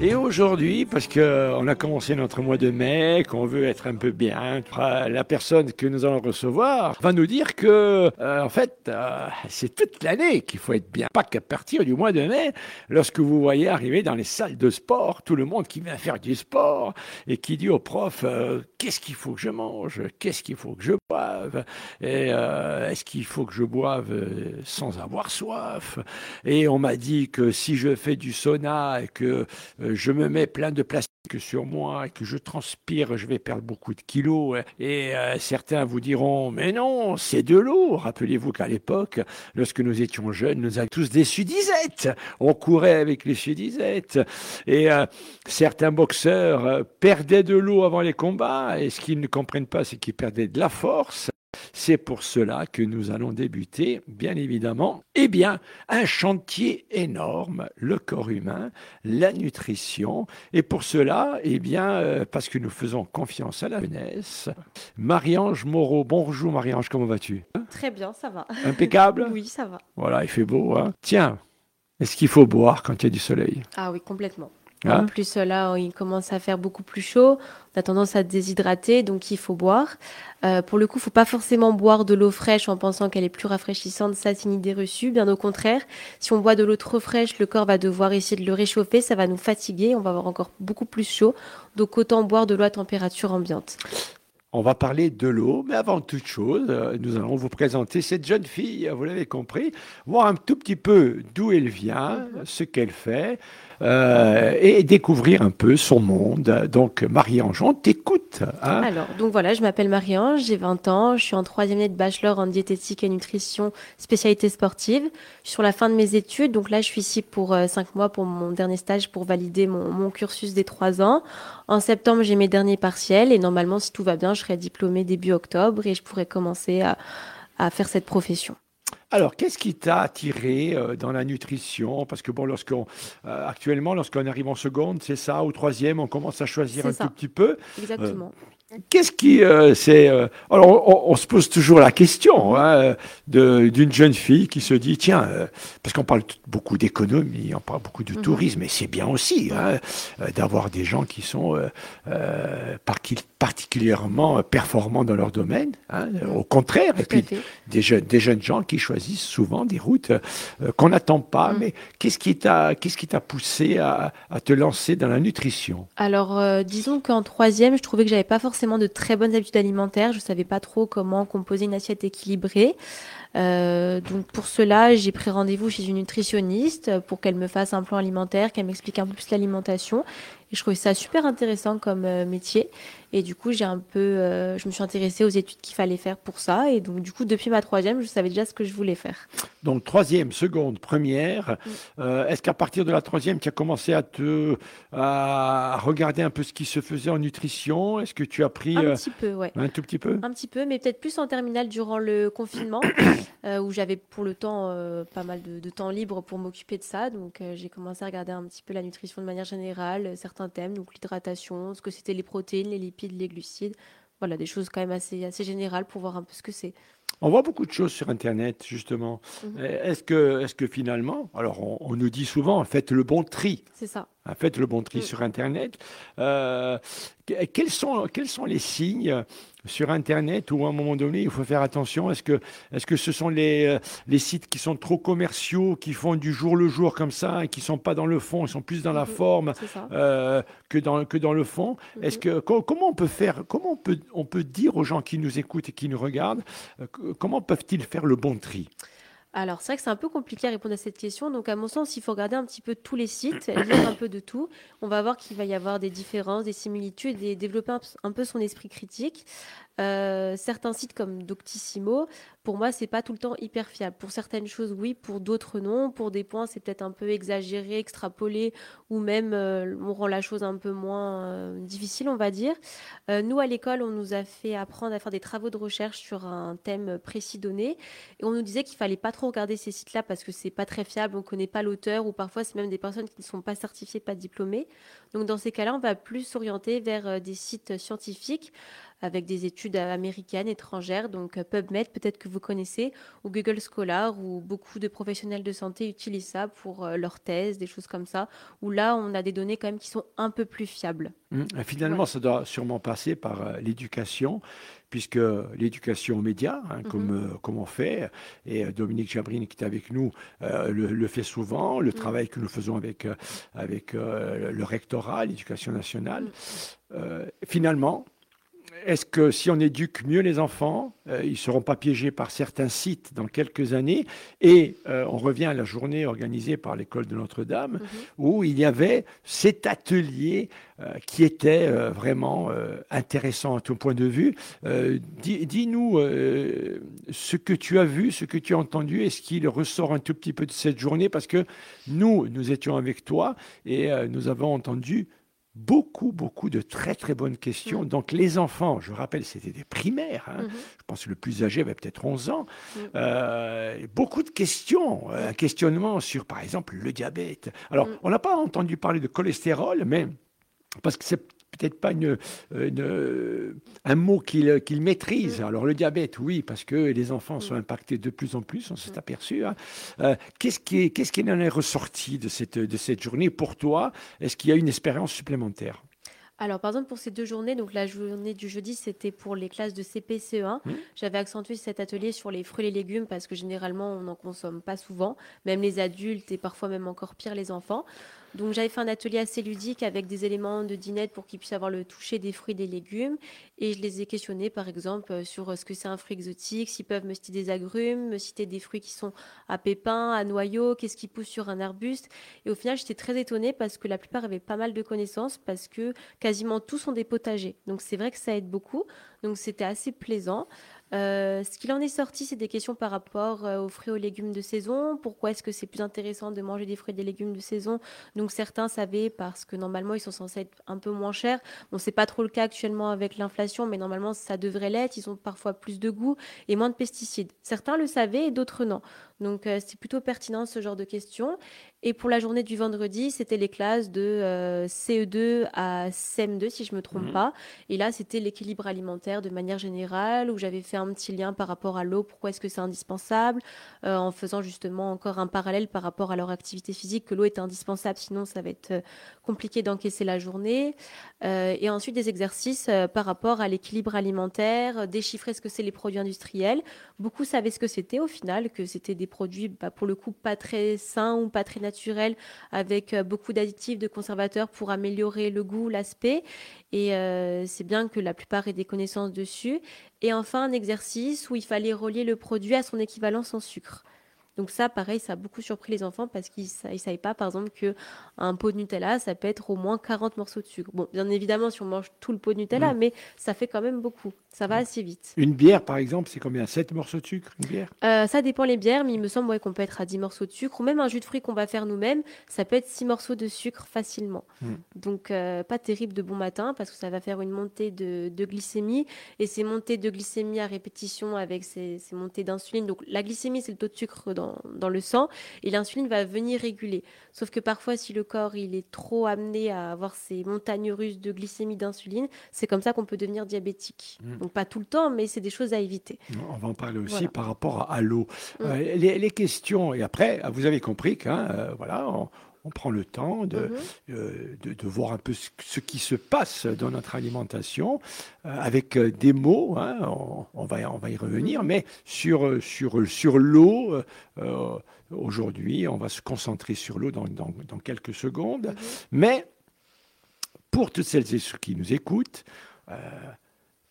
Et aujourd'hui, parce qu'on a commencé notre mois de mai, qu'on veut être un peu bien, la personne que nous allons recevoir va nous dire que, euh, en fait, euh, c'est toute l'année qu'il faut être bien. Pas qu'à partir du mois de mai, lorsque vous voyez arriver dans les salles de sport tout le monde qui vient faire du sport et qui dit au prof euh, qu'est-ce qu'il faut que je mange, qu'est-ce qu'il faut que je boive, et est-ce qu'il faut que je boive sans avoir soif? Et on m'a dit que si je fais du sauna et que je me mets plein de plastique sur moi et que je transpire, je vais perdre beaucoup de kilos. Et euh, certains vous diront, mais non, c'est de l'eau. Rappelez-vous qu'à l'époque, lorsque nous étions jeunes, nous avions tous des sudisettes. On courait avec les sudisettes. Et euh, certains boxeurs euh, perdaient de l'eau avant les combats. Et ce qu'ils ne comprennent pas, c'est qu'ils perdaient de la force. C'est pour cela que nous allons débuter, bien évidemment, eh bien, un chantier énorme, le corps humain, la nutrition. Et pour cela, eh bien, euh, parce que nous faisons confiance à la jeunesse, Marie-Ange Moreau. Bonjour Marie-Ange, comment vas-tu? Très bien, ça va. Impeccable? Oui, ça va. Voilà, il fait beau. Hein Tiens, est-ce qu'il faut boire quand il y a du soleil? Ah oui, complètement. En plus, là, il commence à faire beaucoup plus chaud. On a tendance à déshydrater, donc il faut boire. Euh, pour le coup, il faut pas forcément boire de l'eau fraîche en pensant qu'elle est plus rafraîchissante. Ça, c'est une idée reçue. Bien au contraire, si on boit de l'eau trop fraîche, le corps va devoir essayer de le réchauffer. Ça va nous fatiguer. On va avoir encore beaucoup plus chaud. Donc, autant boire de l'eau à température ambiante. On va parler de l'eau, mais avant toute chose, euh, nous allons vous présenter cette jeune fille, vous l'avez compris, voir un tout petit peu d'où elle vient, ce qu'elle fait, euh, et découvrir un peu son monde. Donc, Marie-Ange, on t'écoute. Hein. Alors, donc voilà, je m'appelle Marie-Ange, j'ai 20 ans, je suis en troisième année de bachelor en diététique et nutrition, spécialité sportive. Je suis sur la fin de mes études, donc là, je suis ici pour euh, cinq mois pour mon dernier stage pour valider mon, mon cursus des trois ans. En septembre, j'ai mes derniers partiels et normalement, si tout va bien, je serai diplômée début octobre et je pourrai commencer à, à faire cette profession. Alors, qu'est-ce qui t'a attiré euh, dans la nutrition? Parce que bon, lorsqu'on euh, actuellement, lorsqu'on arrive en seconde, c'est ça, au troisième, on commence à choisir un tout petit peu. Exactement. Euh, Qu'est-ce qui euh, c'est euh, alors on, se pose toujours la question hein, d'une jeune fille qui se dit tiens euh, parce qu'on parle beaucoup d'économie on parle beaucoup de mhm. tourisme et c'est bien aussi hein, d'avoir des gens qui sont particulièrement performants dans leur domaine hein, au contraire et puis des jeunes des jeunes gens qui choisissent souvent des routes qu'on n'attend pas mhm. mais qu'est-ce qui t'a qu'est-ce qui t'a poussé à, à, te lancer dans la nutrition? Alors disons qu'en troisième je trouvais que j'avais pas forcément de très bonnes habitudes alimentaires. Je ne savais pas trop comment composer une assiette équilibrée. Euh, donc pour cela, j'ai pris rendez-vous chez une nutritionniste pour qu'elle me fasse un plan alimentaire, qu'elle m'explique un peu plus l'alimentation. Et je trouvais ça super intéressant comme euh, métier. Et du coup, j'ai un peu, euh, je me suis intéressée aux études qu'il fallait faire pour ça. Et donc, du coup, depuis ma troisième, je savais déjà ce que je voulais faire. Donc, troisième, seconde, première. Euh, est-ce qu'à partir de la troisième, tu as commencé à te à regarder un peu ce qui se faisait en nutrition? Est-ce que tu as pris un petit peu, ouais, un tout petit peu, un petit peu, mais peut-être plus en terminale durant le confinement, où j'avais pour le temps pas mal de, de, temps libre pour m'occuper de ça. Donc, j'ai commencé à regarder un petit peu la nutrition de manière générale, certains thèmes, donc l'hydratation, ce que c'était les protéines, les lipides, les glucides. Voilà, des choses quand même assez, assez générales pour voir un peu ce que c'est. On voit beaucoup de choses sur Internet, justement. Mhm. Est-ce que, est que finalement, alors on, nous dit souvent, faites le bon tri. C'est ça. Faites le bon tri mm. sur Internet. Euh, quels, sont, quels sont les signes sur Internet où à un moment donné, il faut faire attention? Est-ce que, est -ce, que ce sont les, euh, les sites qui sont trop commerciaux, qui font du jour le jour comme ça, et qui ne sont pas dans le fond, ils sont plus dans la mhm. forme euh, que, dans, que dans le fond? Est-ce mhm. que, comment on peut faire Comment on peut, on peut dire aux gens qui nous écoutent et qui nous regardent comment peuvent-ils faire le bon tri? Alors, c'est vrai que c'est un peu compliqué à répondre à cette question. Donc, à mon sens, il faut regarder un petit peu tous les sites, lire un peu de tout. On va voir qu'il va y avoir des différences, des similitudes et développer un peu son esprit critique. Euh, certains sites comme Doctissimo, pour moi, c'est pas tout le temps hyper fiable. Pour certaines choses, oui, pour d'autres, non. Pour des points, c'est peut-être un peu exagéré, extrapolé, ou même euh, on rend la chose un peu moins euh, difficile, on va dire. nous, à l'école, on nous a fait apprendre à faire des travaux de recherche sur un thème précis donné, et on nous disait qu'il fallait pas trop regarder ces sites-là parce que c'est pas très fiable, on connaît pas l'auteur, ou parfois c'est même des personnes qui ne sont pas certifiées, pas diplômées. Donc dans ces cas-là, on va plus s'orienter vers des sites scientifiques avec des études américaines, étrangères, donc PubMed, peut-être que vous connaissez, ou Google Scholar, où beaucoup de professionnels de santé utilisent ça pour leurs thèses, des choses comme ça, où là, on a des données quand même qui sont un peu plus fiables. Mmh. Finalement, ça doit sûrement passer par l'éducation puisque l'éducation aux médias, hein, comme, euh, comme on fait, et euh, Dominique Chabrine qui est avec nous euh, le, fait souvent, le mhm. travail que nous faisons avec, avec le rectorat, l'éducation nationale, finalement, est-ce que si on éduque mieux les enfants, euh, ils ne seront pas piégés par certains sites dans quelques années Et euh, on revient à la journée organisée par l'école de Notre-Dame, mhm. où il y avait cet atelier euh, qui était vraiment intéressant à ton point de vue. Dis-nous ce que tu as vu, ce que tu as entendu, est-ce qu'il ressort un tout petit peu de cette journée? Parce que nous, nous étions avec toi et nous avons entendu beaucoup, beaucoup de très, très bonnes questions. Mm. Donc, les enfants, je rappelle, c'était des primaires. Hein. Mm-hmm. Je pense que le plus âgé avait peut-être 11 ans. Mm. Euh, beaucoup de questions. Un questionnement sur, par exemple, le diabète. Alors, mm. on n'a pas entendu parler de cholestérol, mais parce que c'est peut-être pas une, un mot qu'il maîtrise. Alors le diabète, oui, parce que les enfants sont impactés de plus en plus, on s'est aperçu. Hein. Euh, qu'est-ce qui, en est ressorti de cette, de cette journée pour toi? Est-ce qu'il y a une expérience supplémentaire? Alors, par exemple, pour ces deux journées, donc la journée du jeudi, c'était pour les classes de CPCE1. J'avais accentué cet atelier sur les fruits et les légumes parce que généralement, on n'en consomme pas souvent, même les adultes et parfois même encore pire les enfants. Donc j'avais fait un atelier assez ludique avec des éléments de dinette pour qu'ils puissent avoir le toucher des fruits et des légumes. Et je les ai questionnés par exemple euh, sur euh, ce que c'est un fruit exotique, s'ils peuvent me citer des agrumes, me citer des fruits qui sont à pépins, à noyaux, qu'est-ce qui pousse sur un arbuste. Et au final j'étais très étonnée parce que la plupart avaient pas mal de connaissances parce que quasiment tous sont des potagers. Donc c'est vrai que ça aide beaucoup. Donc c'était assez plaisant. Euh, ce qu'il en est sorti, c'est des questions par rapport euh, aux fruits et aux légumes de saison. Pourquoi est-ce que c'est plus intéressant de manger des fruits et des légumes de saison? Donc certains savaient parce que normalement ils sont censés être un peu moins chers. Bon, c'est pas trop le cas actuellement avec l'inflation, mais normalement ça devrait l'être. Ils ont parfois plus de goût et moins de pesticides. Certains le savaient et d'autres non. Donc euh, c'est plutôt pertinent ce genre de questions. Et pour la journée du vendredi, c'était les classes de euh, CE2 à CM2, si je me trompe mhm. pas. Et là, c'était l'équilibre alimentaire de manière générale, où j'avais fait un petit lien par rapport à l'eau, pourquoi est-ce que c'est indispensable, euh, en faisant justement encore un parallèle par rapport à leur activité physique, que l'eau est indispensable, sinon ça va être compliqué d'encaisser la journée. et ensuite, des exercices par rapport à l'équilibre alimentaire, déchiffrer ce que c'est les produits industriels. Beaucoup savaient ce que c'était au final, que c'était des produits, bah, pour le coup, pas très sains ou pas très naturels, avec euh, beaucoup d'additifs, de conservateurs pour améliorer le goût, l'aspect. Et euh, c'est bien que la plupart aient des connaissances dessus. Et enfin, un exercice où il fallait relier le produit à son équivalence en sucre. Donc ça, pareil, ça a beaucoup surpris les enfants parce qu'ils ne savaient pas, par exemple, qu'un pot de Nutella, ça peut être au moins 40 morceaux de sucre. Bon, bien évidemment, si on mange tout le pot de Nutella, mm. mais ça fait quand même beaucoup. Ça va mm. assez vite. Une bière, par exemple, c'est combien? 7 morceaux de sucre, une bière? Euh, Ça dépend les bières, mais il me semble qu'on peut être à 10 morceaux de sucre. Ou même un jus de fruits qu'on va faire nous-mêmes, ça peut être 6 morceaux de sucre facilement. Mm. Donc, euh, pas terrible de bon matin parce que ça va faire une montée de, glycémie. Et ces montées de glycémie à répétition avec ces, ces montées d'insuline. Donc, la glycémie, c'est le taux de sucre dans dans, le sang et l'insuline va venir réguler. Sauf que parfois, si le corps il est trop amené à avoir ces montagnes russes de glycémie d'insuline, c'est comme ça qu'on peut devenir diabétique. Mmh. Donc pas tout le temps, mais c'est des choses à éviter. On va en parler aussi par rapport à, l'eau. Mmh. Euh, les, questions, et après, vous avez compris que euh, voilà, on prend le temps de, mhm. euh, de, voir un peu ce, qui se passe dans notre alimentation euh, avec euh, des mots, hein, on, va, on va y revenir, mhm. mais sur, sur, sur l'eau, aujourd'hui, on va se concentrer sur l'eau dans, dans, quelques secondes, mhm. mais pour toutes celles et ceux qui nous écoutent,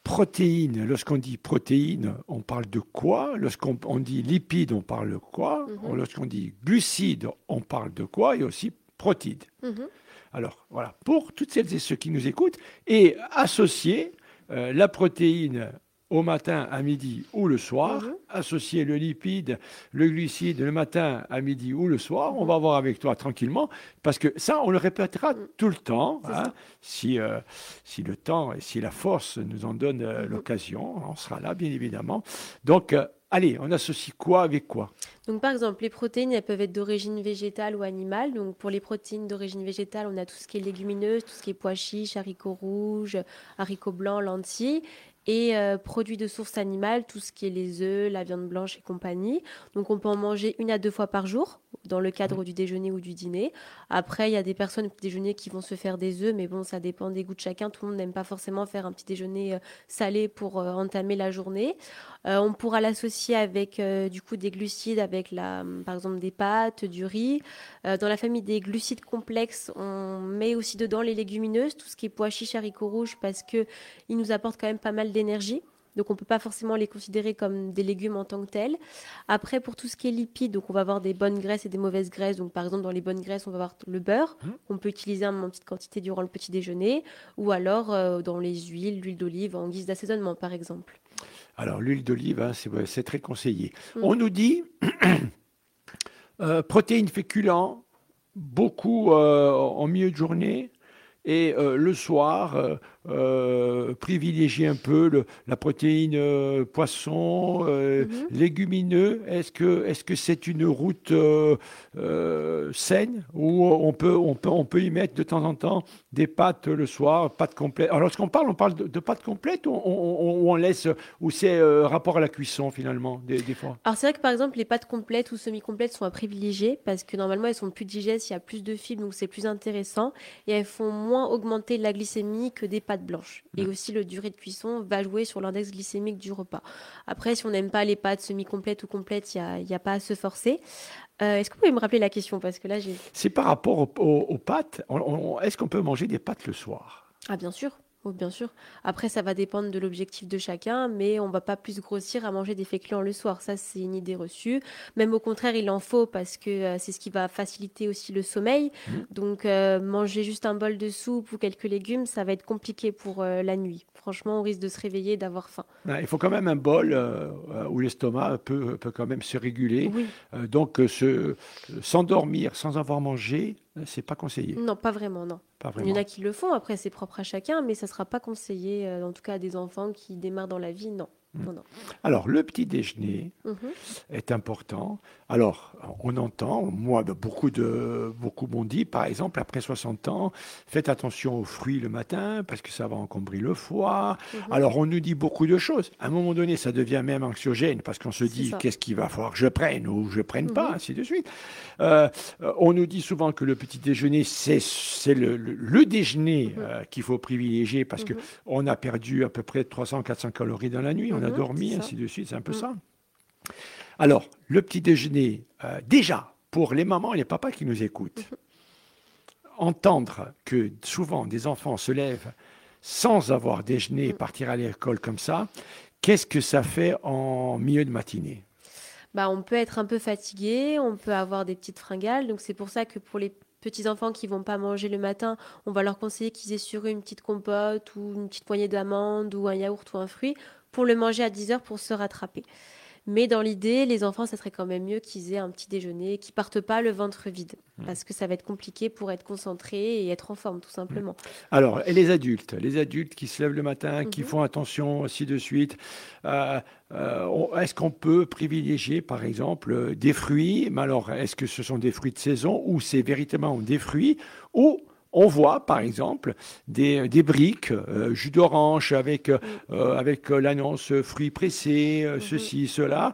protéines, lorsqu'on dit protéines, on parle de quoi? Lorsqu'on dit lipides, on parle de quoi? Mhm. Lorsqu'on dit glucides, on parle de quoi? Et aussi protides. Mhm. Alors voilà, pour toutes celles et ceux qui nous écoutent, et associer euh, la protéine au matin, à midi ou le soir, mhm. associer le lipide, le glucide le matin, à midi ou le soir. On va voir avec toi tranquillement, parce que ça, on le répétera mm. tout le temps, hein. si, euh, si le temps et si la force nous en donne euh, l'occasion, on sera là, bien évidemment. Donc, euh, allez, on associe quoi avec quoi? Donc, par exemple, les protéines, elles peuvent être d'origine végétale ou animale. Donc, pour les protéines d'origine végétale, on a tout ce qui est légumineuse, tout ce qui est pois chiches, haricots rouges, haricots blancs, lentilles. Et euh, produits de source animale, tout ce qui est les œufs, la viande blanche et compagnie. Donc on peut en manger une à deux fois par jour dans le cadre du déjeuner ou du dîner. Après, il y a des personnes au déjeuner qui vont se faire des œufs, mais bon, ça dépend des goûts de chacun. Tout le monde n'aime pas forcément faire un petit déjeuner euh, salé pour euh, entamer la journée. On pourra l'associer avec du coup des glucides, avec la, par exemple des pâtes, du riz. dans la famille des glucides complexes, on met aussi dedans les légumineuses, tout ce qui est pois chiches, haricots rouges, parce que ils nous apportent quand même pas mal d'énergie. Donc on ne peut pas forcément les considérer comme des légumes en tant que tels. Après, pour tout ce qui est lipides, donc on va avoir des bonnes graisses et des mauvaises graisses. Donc par exemple, dans les bonnes graisses, on va avoir le beurre. Mmh. On peut utiliser en petite quantité durant le petit déjeuner. Ou alors euh, dans les huiles, l'huile d'olive en guise d'assaisonnement, par exemple. Alors l'huile d'olive, hein, c'est très conseillé. Mmh. On nous dit euh, protéines féculents, beaucoup euh, en milieu de journée. Et le soir, euh, privilégier un peu le, la protéine euh, poisson, euh, mhm. légumineux. Est-ce que est-ce que c'est une route saine où on peut on peut on peut y mettre de temps en temps des pâtes le soir, pâtes complètes? Alors lorsqu'on parle, on parle de, pâtes complètes ou on, on, laisse ou c'est rapport à la cuisson finalement des, des fois? Alors c'est vrai que par exemple les pâtes complètes ou semi-complètes sont à privilégier parce que normalement elles sont plus digestes, il y a plus de fibres donc c'est plus intéressant et elles font moins augmenter la glycémie que des pâtes blanche. Et aussi, le durée de cuisson va jouer sur l'index glycémique du repas. Après, si on n'aime pas les pâtes semi-complètes ou complètes, il n'y a, a, pas à se forcer. Euh, est-ce que vous pouvez me rappeler la question? Parce que là, j'ai. C'est par rapport aux, pâtes. Est-ce qu'on peut manger des pâtes le soir? Ah, bien sûr. Oh, bien sûr. Après, ça va dépendre de l'objectif de chacun, mais on va pas plus grossir à manger des féculents le soir. Ça, c'est une idée reçue. Même au contraire, il en faut parce que euh, c'est ce qui va faciliter aussi le sommeil. Mmh. Donc, euh, manger juste un bol de soupe ou quelques légumes, ça va être compliqué pour euh, la nuit. Franchement, on risque de se réveiller, d'avoir faim. il faut quand même un bol où l'estomac peut, peut, quand même se réguler. donc, s'endormir sans avoir mangé, c'est pas conseillé. Non, pas vraiment, non. Il y en a qui le font, après c'est propre à chacun, mais ça ne sera pas conseillé, euh, en tout cas à des enfants qui démarrent dans la vie, non. Mm. Alors, le petit déjeuner mhm. est important. Alors, on entend, moi, beaucoup, de, beaucoup m'ont dit, par exemple, après 60 ans, faites attention aux fruits le matin parce que ça va encombrer le foie. Mhm. Alors, on nous dit beaucoup de choses. À un moment donné, ça devient même anxiogène parce qu'on se dit, qu'est-ce qu'il va falloir que je prenne ou je prenne pas, mhm. ainsi de suite. Euh, on nous dit souvent que le petit déjeuner, c'est le, le, déjeuner euh, qu'il faut privilégier parce qu'on a perdu à peu près 300-400 calories dans la nuit on a dormi, ainsi de suite, c'est un peu ça. Alors, le petit déjeuner, euh, déjà, pour les mamans et les papas qui nous écoutent, entendre que souvent des enfants se lèvent sans avoir déjeuné et partir à l'école comme ça, qu'est-ce que ça fait en milieu de matinée? Bah, on peut être un peu fatigué, on peut avoir des petites fringales. Donc c'est pour ça que pour les petits enfants qui vont pas manger le matin, on va leur conseiller qu'ils aient sur eux une petite compote ou une petite poignée d'amandes ou un yaourt ou un fruit pour le manger à 10 heures pour se rattraper. Mais dans l'idée, les enfants, ça serait quand même mieux qu'ils aient un petit déjeuner, qu'ils partent pas le ventre vide, mmh. parce que ça va être compliqué pour être concentré et être en forme, tout simplement. Mmh. Alors, et les adultes, les adultes qui se lèvent le matin, qui mmh. font attention, ainsi de suite. Euh, euh, est-ce qu'on peut privilégier, par exemple, des fruits? Mais alors, est-ce que ce sont des fruits de saison ou c'est véritablement des fruits? Ou on voit par exemple des, briques, euh, jus d'orange avec, euh, avec euh, l'annonce fruits pressés, mhm. ceci, cela.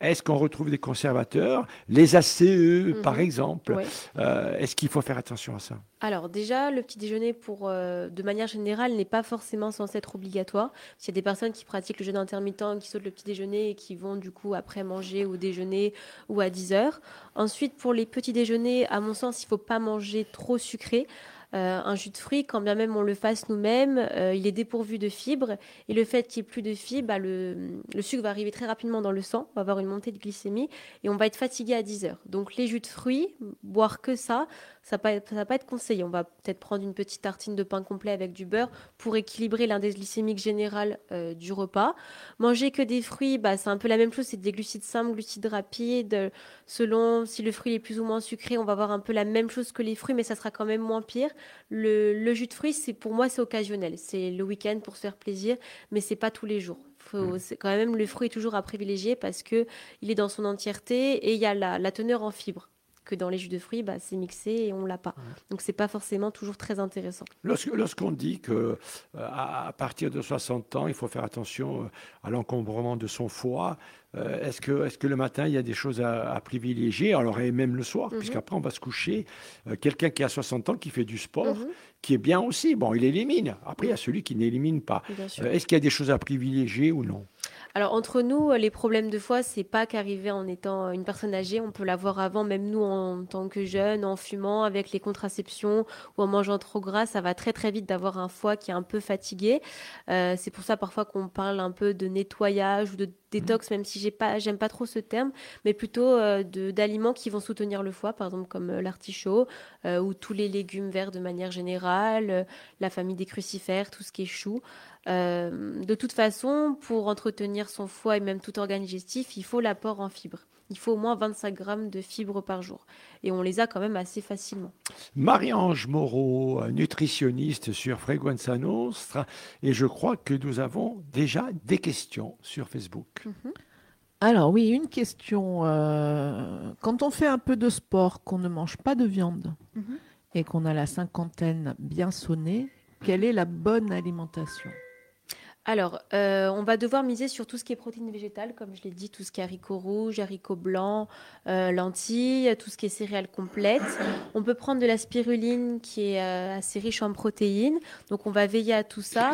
Est-ce qu'on retrouve des conservateurs Les ACE, mhm. par exemple? Est-ce qu'il faut faire attention à ça? Alors déjà, le petit déjeuner, pour, de manière générale, n'est pas forcément censé être obligatoire. Il y a des personnes qui pratiquent le jeûne intermittent, qui sautent le petit déjeuner et qui vont du coup après manger ou déjeuner ou à 10 heures. Ensuite, pour les petits déjeuners, à mon sens, il ne faut pas manger trop sucré. Euh, un jus de fruits, quand bien même on le fasse nous-mêmes, euh, il est dépourvu de fibres. Et le fait qu'il n'y ait plus de fibres, bah, le, sucre va arriver très rapidement dans le sang, on va avoir une montée de glycémie et on va être fatigué à 10 heures. Donc les jus de fruits, boire que ça, ça ne va pas être conseillé. On va peut-être prendre une petite tartine de pain complet avec du beurre pour équilibrer l'indice glycémique général euh, du repas. Manger que des fruits, bah, c'est un peu la même chose, c'est des glucides simples, glucides rapides. Selon si le fruit est plus ou moins sucré, on va avoir un peu la même chose que les fruits, mais ça sera quand même moins pire. Le, jus de fruits, c'est pour moi, c'est occasionnel. C'est le week-end pour se faire plaisir, mais c'est pas tous les jours. Faut, c'est quand même le fruit est toujours à privilégier parce que il est dans son entièreté et il y a la teneur en fibres que dans les jus de fruits, bah, c'est mixé et on l'a pas. Donc c'est pas forcément toujours très intéressant. Lorsqu'on dit que à partir de 60 ans, il faut faire attention à l'encombrement de son foie, est-ce que, est que le matin, il y a des choses à, privilégier? Alors, et même le soir, mhm. puisqu'après, on va se coucher. Quelqu'un qui a 60 ans, qui fait du sport, mhm. qui est bien aussi, bon, il élimine. Après, il y a celui qui n'élimine pas. est-ce qu'il y a des choses à privilégier ou non? Alors entre nous, les problèmes de foie, c'est pas qu'arriver en étant une personne âgée, on peut l'avoir avant, même nous en tant que jeunes, en fumant, avec les contraceptions ou en mangeant trop gras, ça va très très vite d'avoir un foie qui est un peu fatigué. Euh, c'est pour ça parfois qu'on parle un peu de nettoyage ou de détox, même si j'ai pas, j'aime pas trop ce terme, mais plutôt euh, d'aliments qui vont soutenir le foie, par exemple comme euh, l'artichaut ou tous les légumes verts de manière générale, la famille des crucifères, tout ce qui est chou. Euh, de toute façon, pour entretenir son foie et même tout organe digestif, il faut l'apport en fibres. Il faut au moins 25 grammes de fibres par jour. Et on les a quand même assez facilement. Marie-Ange Moreau, nutritionniste sur Freguenza Nostra. Et je crois que nous avons déjà des questions sur Facebook. Mhm. Alors oui, une question. Euh, quand on fait un peu de sport, qu'on ne mange pas de viande mhm. et qu'on a la cinquantaine bien sonnée, quelle est la bonne alimentation? Alors, euh, on va devoir miser sur tout ce qui est protéines végétales, comme je l'ai dit, tout ce qui est haricots rouges, haricots blancs, euh, lentilles, tout ce qui est céréales complètes. On peut prendre de la spiruline qui est euh, assez riche en protéines, donc on va veiller à tout ça.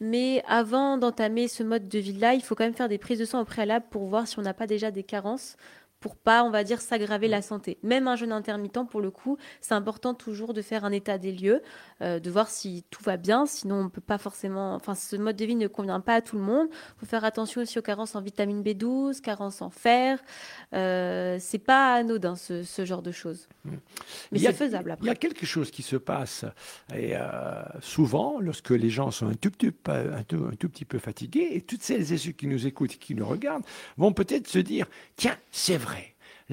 Mais avant d'entamer ce mode de vie-là, il faut quand même faire des prises de sang au préalable pour voir si on n'a pas déjà des carences pour pas, on va dire, s'aggraver la santé. Même un jeûne intermittent, pour le coup, c'est important toujours de faire un état des lieux, euh, de voir si tout va bien. Sinon, on peut pas forcément. Enfin, ce mode de vie ne convient pas à tout le monde. Il faut faire attention aussi aux carences en vitamine B12, carences en fer. Euh, c'est pas anodin ce, genre de choses. Mmh. Mais c'est faisable après. Il y a quelque chose qui se passe et euh, souvent lorsque les gens sont un tout, petit, un, tout, un tout petit peu fatigués et toutes celles et ceux qui nous écoutent qui nous regardent vont peut-être se dire tiens, c'est vrai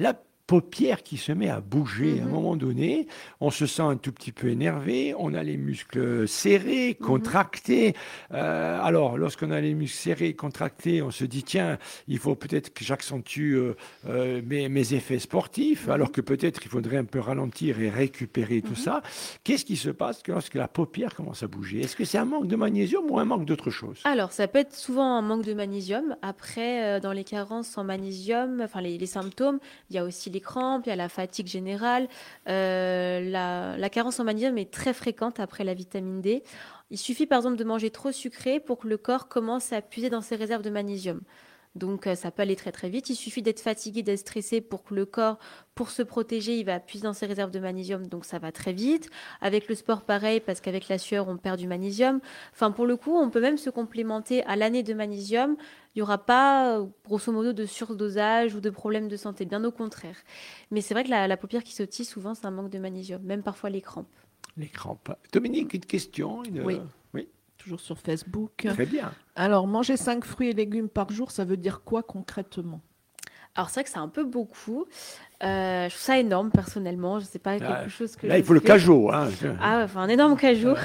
la paupière qui se met à bouger. À un mhm. moment donné, on se sent un tout petit peu énervé, on a les muscles serrés, mhm. contractés. Euh, alors, lorsqu'on a les muscles serrés, contractés, on se dit, tiens, il faut peut-être que j'accentue euh, euh, mes, effets sportifs, mhm. alors que peut-être il faudrait un peu ralentir et récupérer tout ça. Qu'est-ce qui se passe lorsque la paupière commence à bouger? Est-ce que c'est un manque de magnésium ou un manque d'autre chose? Alors, ça peut être souvent un manque de magnésium. Après, dans les carences en magnésium, enfin les, les symptômes, il y a aussi les crampes, il y a la fatigue générale. Euh, la, carence en magnésium est très fréquente après la vitamine D. Il suffit par exemple de manger trop sucré pour que le corps commence à puiser dans ses réserves de magnésium. Donc euh, ça peut aller très très vite. Il suffit d'être fatigué, d'être stressé pour que le corps, pour se protéger, il va puiser dans ses réserves de magnésium. Donc ça va très vite. Avec le sport, pareil, parce qu'avec la sueur, on perd du magnésium. Enfin, pour le coup, on peut même se complémenter à l'année de magnésium. Il n'y aura pas, grosso modo, de surdosage ou de problèmes de santé. Bien au contraire. Mais c'est vrai que la, paupière qui sautille, souvent, c'est un manque de magnésium. Même parfois les crampes. Les crampes. Dominique, une question Oui toujours sur Facebook. Très bien. Alors, manger 5 fruits et légumes par jour, ça veut dire quoi concrètement? Alors c'est vrai que c'est un peu beaucoup. Euh, je trouve ça énorme personnellement. Je sais pas quelque ah, chose que. Là, il faut le cajot. Hein. Ah, enfin un énorme cajot.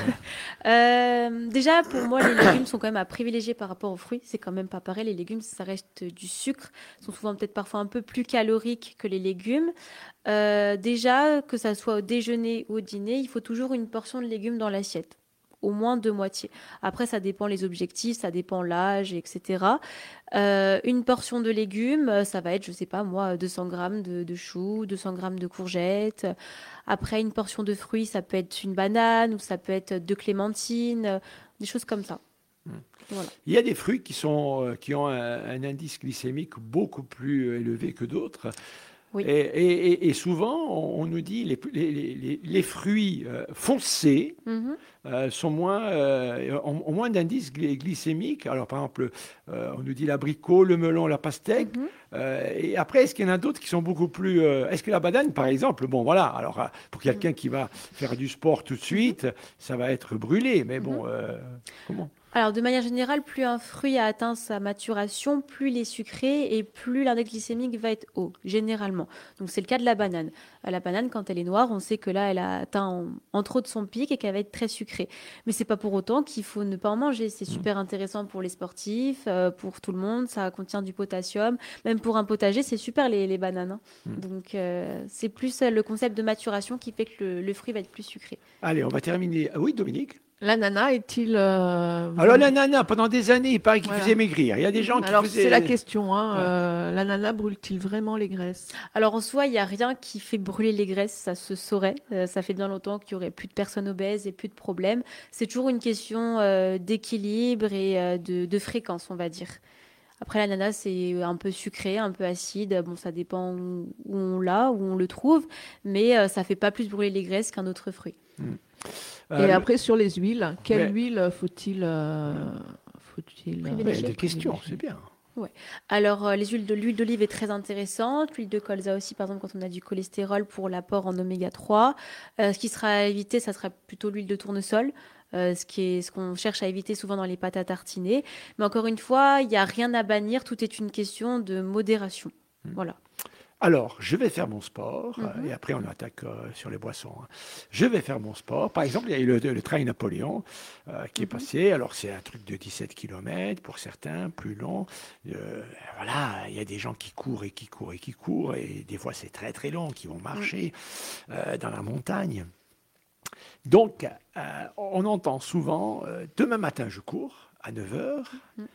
Euh, déjà, pour moi, les légumes sont quand même à privilégier par rapport aux fruits. C'est quand même pas pareil. Les légumes, ça reste du sucre. Ils sont souvent peut-être parfois un peu plus caloriques que les légumes. Euh, déjà, que ça soit au déjeuner ou au dîner, il faut toujours une portion de légumes dans l'assiette au moins deux moitiés. Après, ça dépend les objectifs, ça dépend l'âge, etc. Euh, une portion de légumes, euh, ça va être, je sais pas moi, 200 grammes de, choux, 200 grammes de courgettes. Après, une portion de fruits, ça peut être une banane ou ça peut être deux clémentines, des choses comme ça. Hmm. Il y a des fruits qui, sont, euh, qui ont un, indice glycémique beaucoup plus élevé que d'autres. Et, souvent, on, nous dit les, les, les, fruits foncés mhm. Euh, sont moins, euh, ont, moins d'indices glycémiques. Alors, par exemple, euh, on nous dit l'abricot, le melon, la pastèque. Mhm. et après, est-ce qu'il y en a d'autres qui sont beaucoup plus. est-ce que la banane, par exemple, bon, voilà. Alors, pour quelqu'un qui va faire du sport tout de suite, ça va être brûlé. Mais bon, comment? Alors, de manière générale, plus un fruit a atteint sa maturation, plus il est sucré et plus l'index glycémique va être haut, généralement. Donc, c'est le cas de la banane. Euh, la banane, quand elle est noire, on sait que là, elle a atteint en, trop de son pic et qu'elle va être très sucrée. Mais c'est pas pour autant qu'il faut ne pas en manger. C'est mmh. super intéressant pour les sportifs, euh, pour tout le monde. Ça contient du potassium. Même pour un potager, c'est super les, bananes. Hein. Mmh. Donc, c'est plus le concept de maturation qui fait que le, le fruit va être plus sucré. Allez, on va terminer. Ah oui, Dominique? L'ananas est-il. Euh, Alors, l'ananas, pendant des années, il paraît qu'il faisait maigrir. Il y a des gens qui Alors, c'est la question. Hein, euh, l'ananas brûle-t-il vraiment les graisses? Alors, en soi, il n'y a rien qui fait brûler les graisses. Ça se saurait. Euh, ça fait bien longtemps qu'il n'y aurait plus de personnes obèses et plus de problèmes. C'est toujours une question d'équilibre et de, fréquence, on va dire. Après, l'ananas, c'est un peu sucré, un peu acide. Bon, ça dépend où, on l'a, où on le trouve. Mais ça ne fait pas plus brûler les graisses qu'un autre fruit. Hmm. Et euh, après, sur les huiles, quelle huile faut-il. Euh, faut-il euh, des questions, c'est bien. Ouais. Alors, les huiles de l'huile d'olive est très intéressante. L'huile de colza aussi, par exemple, quand on a du cholestérol pour l'apport en oméga 3. ce qui sera à éviter, ça sera plutôt l'huile de tournesol. ce qui est ce qu'on cherche à éviter souvent dans les pâtes à tartiner. Mais encore une fois, il n'y a rien à bannir. Tout est une question de modération. Hmm. Voilà. Alors, je vais faire mon sport, mhm. et après on attaque euh, sur les boissons. Hein. Je vais faire mon sport. Par exemple, il y a eu le, train Napoléon euh, qui est mhm. passé. Alors, c'est un truc de 17 km pour certains, plus long. Euh, voilà, il y a des gens qui courent et qui courent et qui courent, et des fois c'est très très long, qui vont marcher dans la montagne. Donc, on entend souvent, demain matin je cours à 9h. Mhm.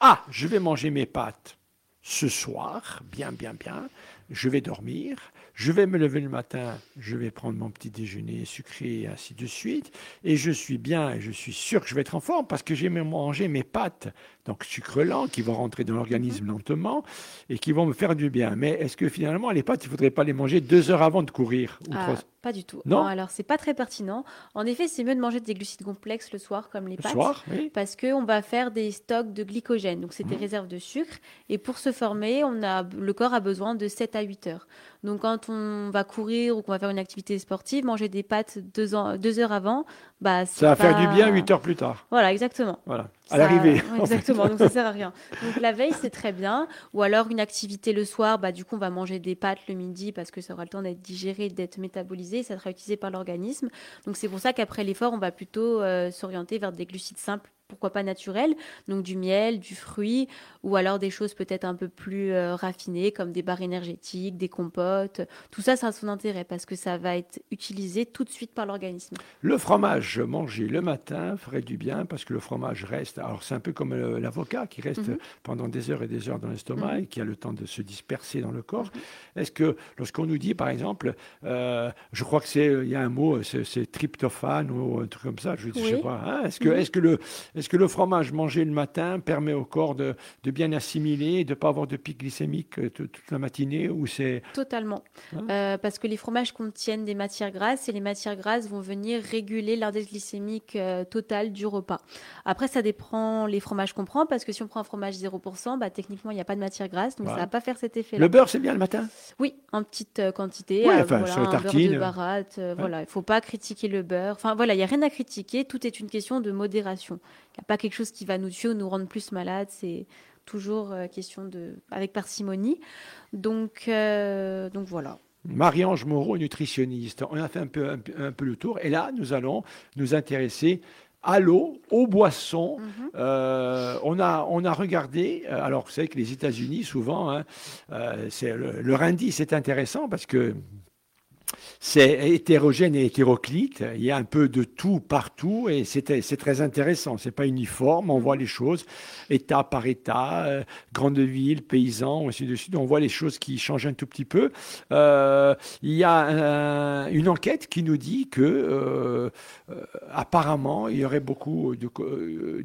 ah, je vais manger mes pâtes ce soir, bien, bien, bien, je vais dormir, je vais me lever le matin, je vais prendre mon petit déjeuner sucré et ainsi de suite, et je suis bien et je suis sûr que je vais être en forme parce que j'ai mangé mes pâtes donc sucre lent, qui vont rentrer dans l'organisme lentement et qui vont me faire du bien. Mais est-ce que finalement, les pâtes, il ne faudrait pas les manger deux heures avant de courir ah, Pas du tout. Non, alors c'est pas très pertinent. En effet, c'est mieux de manger des glucides complexes le soir, comme les pâtes. Le soir, oui. Parce qu'on va faire des stocks de glycogène. Donc c'est des mmh. réserves de sucre. Et pour se former, on a, le corps a besoin de 7 à 8 heures. Donc quand on va courir ou qu'on va faire une activité sportive, manger des pâtes deux, heures avant, bah, ça va faire du bien 8 heures plus tard. Voilà, exactement. Voilà, à l'arrivée. Exactement, donc ça sert à rien. Donc la veille, c'est très bien. Ou alors une activité le soir, bah, du coup, on va manger des pâtes le midi parce que ça aura le temps d'être digéré, d'être métabolisé, ça sera utilisé par l'organisme. Donc c'est pour ça qu'après l'effort, on va plutôt euh, s'orienter vers des glucides simples pourquoi pas naturel, donc du miel, du fruit, ou alors des choses peut-être un peu plus euh, raffinées comme des barres énergétiques, des compotes. Tout ça, ça a son intérêt parce que ça va être utilisé tout de suite par l'organisme. Le fromage mangé le matin ferait du bien parce que le fromage reste, alors c'est un peu comme euh, l'avocat qui reste mhm. pendant des heures et des heures dans l'estomac mhm. et qui a le temps de se disperser dans le corps. Mhm. Est-ce que lorsqu'on nous dit par exemple, euh, je crois que c'est, il y a un mot, c'est tryptophane ou un truc comme ça, je, ne sais pas, hein, est-ce que, est-ce que le est-ce que le fromage mangé le matin permet au corps de, bien assimiler de ne pas avoir de pic glycémique euh, toute, la matinée ou c'est... Totalement. Hein euh, parce que les fromages contiennent des matières grasses et les matières grasses vont venir réguler l'index glycémique euh, total du repas. Après, ça dépend les fromages qu'on prend parce que si on prend un fromage 0%, bah, techniquement, il n'y a pas de matière grasse, donc ça ne va pas faire cet effet-là. Le beurre, c'est bien le matin? Oui, en petite quantité. Ouais, enfin, sur un beurre de baratte. Voilà, il ne faut pas critiquer le beurre. Enfin, voilà, il n'y a rien à critiquer. Tout est une question de modération. Il n'y a pas quelque chose qui va nous tuer ou nous rendre plus malades. C'est toujours euh, question de, avec parcimonie. Donc, euh, donc voilà. Marie-Ange Moreau, nutritionniste. On a fait un peu, un, peu le tour. Et là, nous allons nous intéresser à l'eau, aux boissons. Mhm. Euh, on, a, on a regardé, alors vous savez que les États-Unis, souvent, hein, c'est le, leur indice est intéressant parce que c'est hétérogène et hétéroclite. Il y a un peu de tout partout et c'est très intéressant. C'est pas uniforme. On voit les choses État par État, euh, grande ville, paysan, ainsi de suite. On voit les choses qui changent un tout petit peu. Euh, il y a une enquête qui nous dit que euh, apparemment il y aurait beaucoup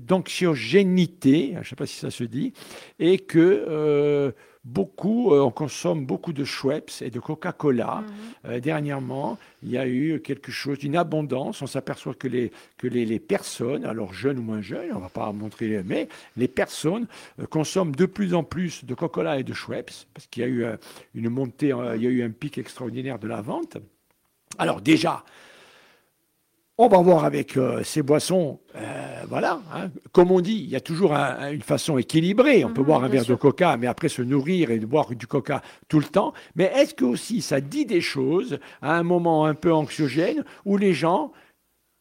d'anxiogénité, je ne sais pas si ça se dit, et que beaucoup, euh, on consomme beaucoup de Schweppes et de Coca-Cola. Mhm. Euh, dernièrement, il y a eu quelque chose d'une abondance. On s'aperçoit que les, que les, personnes, alors jeunes ou moins jeunes, on ne va pas montrer, mais les personnes euh, consomment de plus en plus de Coca-Cola et de Schweppes parce qu'il y a eu une montée, il y a eu un pic extraordinaire de la vente. Alors déjà, on va voir avec ces boissons. voilà, hein. comme on dit, il y a toujours une façon équilibrée. On peut Mhm, boire un verre sûr. de coca, mais après se nourrir et boire du coca tout le temps. Mais est-ce que aussi ça dit des choses à un moment un peu anxiogène où les gens,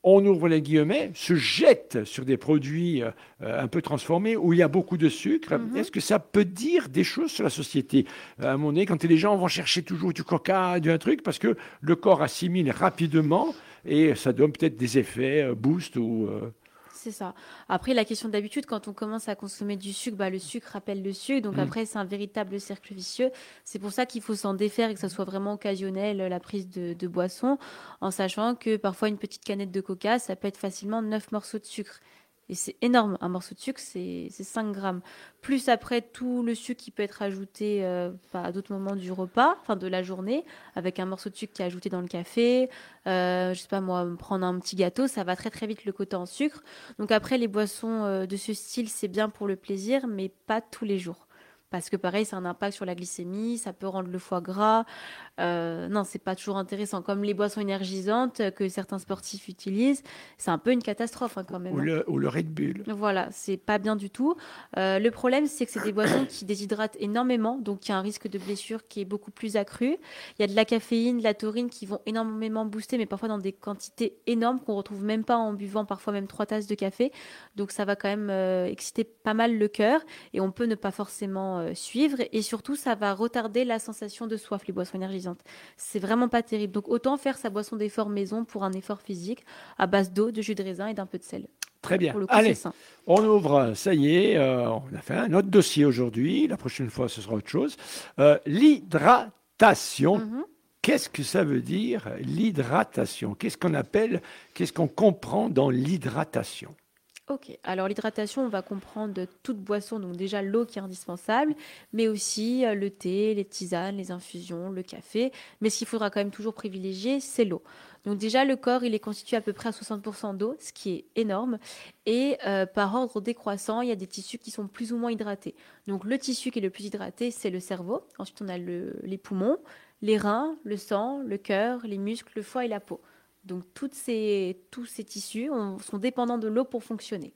on ouvre les guillemets, se jettent sur des produits euh, euh, un peu transformés où il y a beaucoup de sucre? Mhm. Est-ce que ça peut dire des choses sur la société? À un moment donné, quand les gens vont chercher toujours du coca, du un truc, parce que le corps assimile rapidement et ça donne peut-être des effets euh, boost ou. euh, C'est ça. Après, la question d'habitude, quand on commence à consommer du sucre, bah, le sucre rappelle le sucre. Donc Mm. après, c'est un véritable cercle vicieux. C'est pour ça qu'il faut s'en défaire et que ça soit vraiment occasionnel, la prise de, de boisson, en sachant que parfois une petite canette de coca, ça peut être facilement 9 morceaux de sucre. Et c'est énorme. Un morceau de sucre, c'est c'est 5 grammes. Plus après tout le sucre qui peut être ajouté euh, à d'autres moments du repas, enfin de la journée, avec un morceau de sucre qui est ajouté dans le café. Euh, je sais pas moi, prendre un petit gâteau, ça va très très vite le côté en sucre. Donc après, les boissons euh, de ce style, c'est bien pour le plaisir, mais pas tous les jours. Parce que pareil, a un impact sur la glycémie, ça peut rendre le foie gras. Euh, non, c'est pas toujours intéressant. Comme les boissons énergisantes que certains sportifs utilisent, c'est un peu une catastrophe hein, quand même. ou, hein. le, ou le Red Bull. Voilà, c'est pas bien du tout. Euh, le problème, c'est que c'est des boissons qui déshydratent énormément, donc il y a un risque de blessure qui est beaucoup plus accru. Il y a de la caféine, de la taurine qui vont énormément booster, mais parfois dans des quantités énormes qu'on retrouve même pas en buvant parfois même trois tasses de café. Donc ça va quand même euh, exciter pas mal le cœur et on peut ne pas forcément euh, suivre. Et surtout, ça va retarder la sensation de soif, les boissons énergisantes. C'est vraiment pas terrible. Donc autant faire sa boisson d'effort maison pour un effort physique à base d'eau, de jus de raisin et d'un peu de sel. Très bien. Coup, Allez, on ouvre, ça y est, euh, on a fait un autre dossier aujourd'hui. La prochaine fois, ce sera autre chose. Euh, L'hydratation. Mhm. Qu'est-ce que ça veut dire, l'hydratation? Qu'est-ce qu'on appelle, qu'est-ce qu'on comprend dans l'hydratation? Ok, alors l'hydratation, on va comprendre toute boisson, donc déjà l'eau qui est indispensable, mais aussi euh, le thé, les tisanes, les infusions, le café. Mais ce qu'il faudra quand même toujours privilégier, c'est l'eau. Donc déjà, le corps, il est constitué à peu près à 60% d'eau, ce qui est énorme. Et euh, par ordre décroissant, il y a des tissus qui sont plus ou moins hydratés. Donc le tissu qui est le plus hydraté, c'est le cerveau. Ensuite, on a le- les poumons, les reins, le sang, le cœur, les muscles, le foie et la peau. Donc toutes ces, tous ces tissus ont- sont dépendants de l'eau pour fonctionner.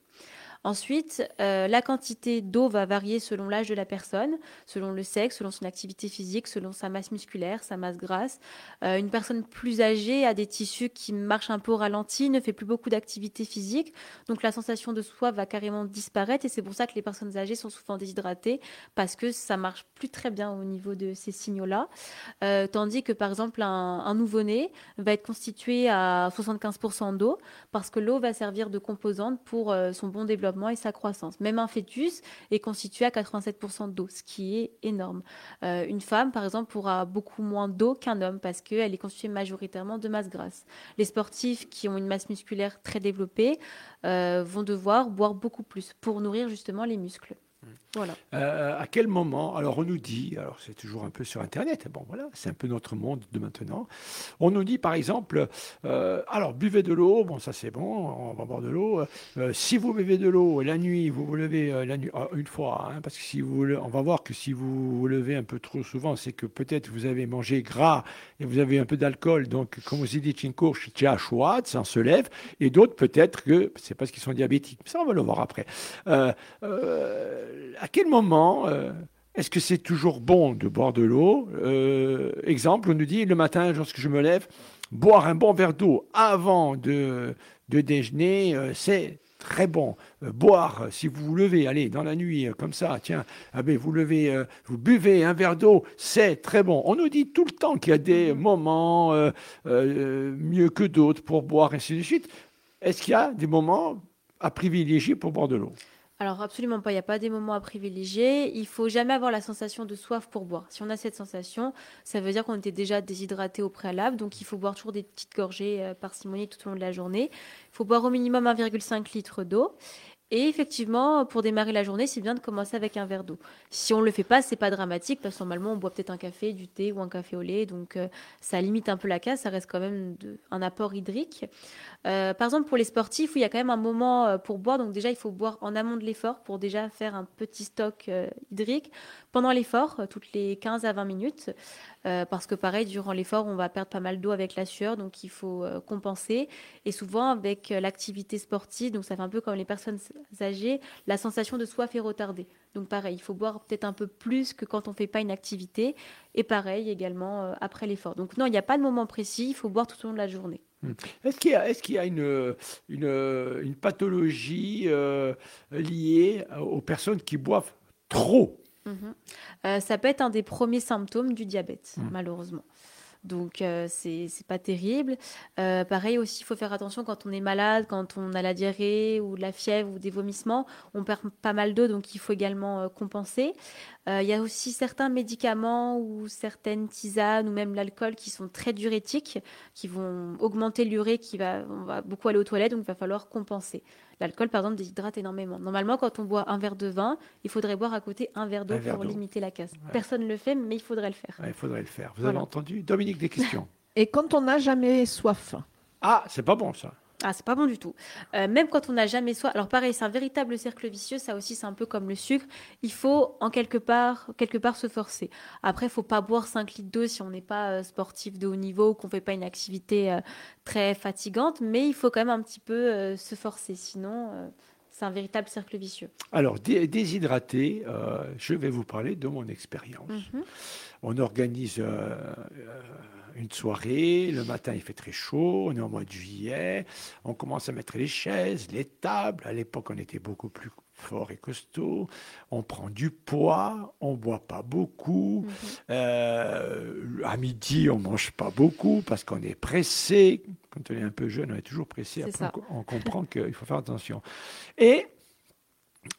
Ensuite, euh, la quantité d'eau va varier selon l'âge de la personne, selon le sexe, selon son activité physique, selon sa masse musculaire, sa masse grasse. Euh, une personne plus âgée a des tissus qui marchent un peu au ralenti, ne fait plus beaucoup d'activité physique, donc la sensation de soif va carrément disparaître et c'est pour ça que les personnes âgées sont souvent déshydratées parce que ça marche plus très bien au niveau de ces signaux-là. Euh, tandis que par exemple un, un nouveau-né va être constitué à 75% d'eau parce que l'eau va servir de composante pour son bon développement et sa croissance. Même un fœtus est constitué à 87% d'eau, ce qui est énorme. Euh, une femme, par exemple, aura beaucoup moins d'eau qu'un homme parce qu'elle est constituée majoritairement de masse grasse. Les sportifs qui ont une masse musculaire très développée euh, vont devoir boire beaucoup plus pour nourrir justement les muscles. Voilà. Euh, à quel moment Alors, on nous dit, alors c'est toujours un peu sur Internet, bon voilà, c'est un peu notre monde de maintenant. On nous dit par exemple, euh, alors buvez de l'eau, bon ça c'est bon, on va boire de l'eau. Euh, si vous buvez de l'eau la nuit, vous vous levez la nuit, une fois, hein, parce que si vous, on va voir que si vous vous levez un peu trop souvent, c'est que peut-être vous avez mangé gras et vous avez un peu d'alcool, donc comme vous dit Chinko, ça en se lève, et d'autres peut-être que c'est parce qu'ils sont diabétiques. Ça on va le voir après. À quel moment euh, est-ce que c'est toujours bon de boire de l'eau Euh, Exemple, on nous dit le matin, lorsque je me lève, boire un bon verre d'eau avant de, de déjeuner, euh, c'est très bon. Boire, si vous vous levez, allez, dans la nuit, comme ça, tiens, ah ben, vous levez, euh, vous buvez un verre d'eau, c'est très bon. On nous dit tout le temps qu'il y a des moments euh, euh, mieux que d'autres pour boire, ainsi de suite. Est-ce qu'il y a des moments à privilégier pour boire de l'eau? Alors absolument pas, il n'y a pas des moments à privilégier. Il faut jamais avoir la sensation de soif pour boire. Si on a cette sensation, ça veut dire qu'on était déjà déshydraté au préalable, donc il faut boire toujours des petites gorgées euh, parcimonie tout au long de la journée. Il faut boire au minimum 1,5 litre d'eau. Et effectivement, pour démarrer la journée, c'est bien de commencer avec un verre d'eau. Si on ne le fait pas, c'est pas dramatique parce que normalement, on boit peut-être un café, du thé ou un café au lait, donc euh, ça limite un peu la casse. Ça reste quand même un apport hydrique. Euh, par exemple, pour les sportifs, il y a quand même un moment euh, pour boire, donc déjà, il faut boire en amont de l'effort pour déjà faire un petit stock hydrique pendant l'effort, euh, toutes les 15 à 20 minutes, euh, parce que pareil, durant l'effort, on va perdre pas mal d'eau avec la sueur, donc il faut euh, compenser. Et souvent, avec l'activité sportive, donc ça fait un peu comme les personnes âgées, la sensation de soif est retardée. Donc pareil, il faut boire peut-être un peu plus que quand on ne fait pas une activité. Et pareil également après l'effort. Donc non, il n'y a pas de moment précis, il faut boire tout au long de la journée. Hmm. Est-ce qu'il y a, une pathologie liée aux personnes qui boivent trop? Mhm. Euh, ça peut être un des premiers symptômes du diabète, mhm. malheureusement. Donc, euh, c'est pas terrible. Euh, pareil aussi, il faut faire attention quand on est malade, quand on a la diarrhée ou la fièvre ou des vomissements. On perd pas mal d'eau, donc il faut également compenser. Il y a aussi certains médicaments ou certaines tisanes ou même l'alcool qui sont très diurétiques, qui vont augmenter l'urée, qui va, on va beaucoup aller aux toilettes, donc il va falloir compenser. L'alcool, par exemple, déshydrate énormément. Normalement, quand on boit un verre de vin, il faudrait boire à côté un verre d'eau pour limiter la casse. Personne ne le fait, mais il faudrait le faire. il faudrait le faire. Vous avez entendu Dominique, des questions? Et quand on n'a jamais soif? Ah, c'est pas bon ça. Ah, c'est pas bon du tout. Euh, même quand on n'a jamais soif. Alors pareil, c'est un véritable cercle vicieux. Ça aussi, c'est un peu comme le sucre. Il faut en quelque part, quelque part se forcer. Après, il faut pas boire 5 litres d'eau si on n'est pas euh, sportif de haut niveau ou qu'on fait pas une activité euh, très fatigante. Mais il faut quand même un petit peu se forcer. Sinon, c'est un véritable cercle vicieux. Alors, déshydrater, je vais vous parler de mon expérience. Mhm. On organise une soirée, le matin il fait très chaud, on est au mois de juillet, on commence à mettre les chaises, les tables, à l'époque on était beaucoup plus fort et costaud, on prend du poids, on boit pas beaucoup, mhm. euh, à midi on mange pas beaucoup parce qu'on est pressé, quand on est un peu jeune on est toujours pressé, on, comprend qu'il faut faire attention. Et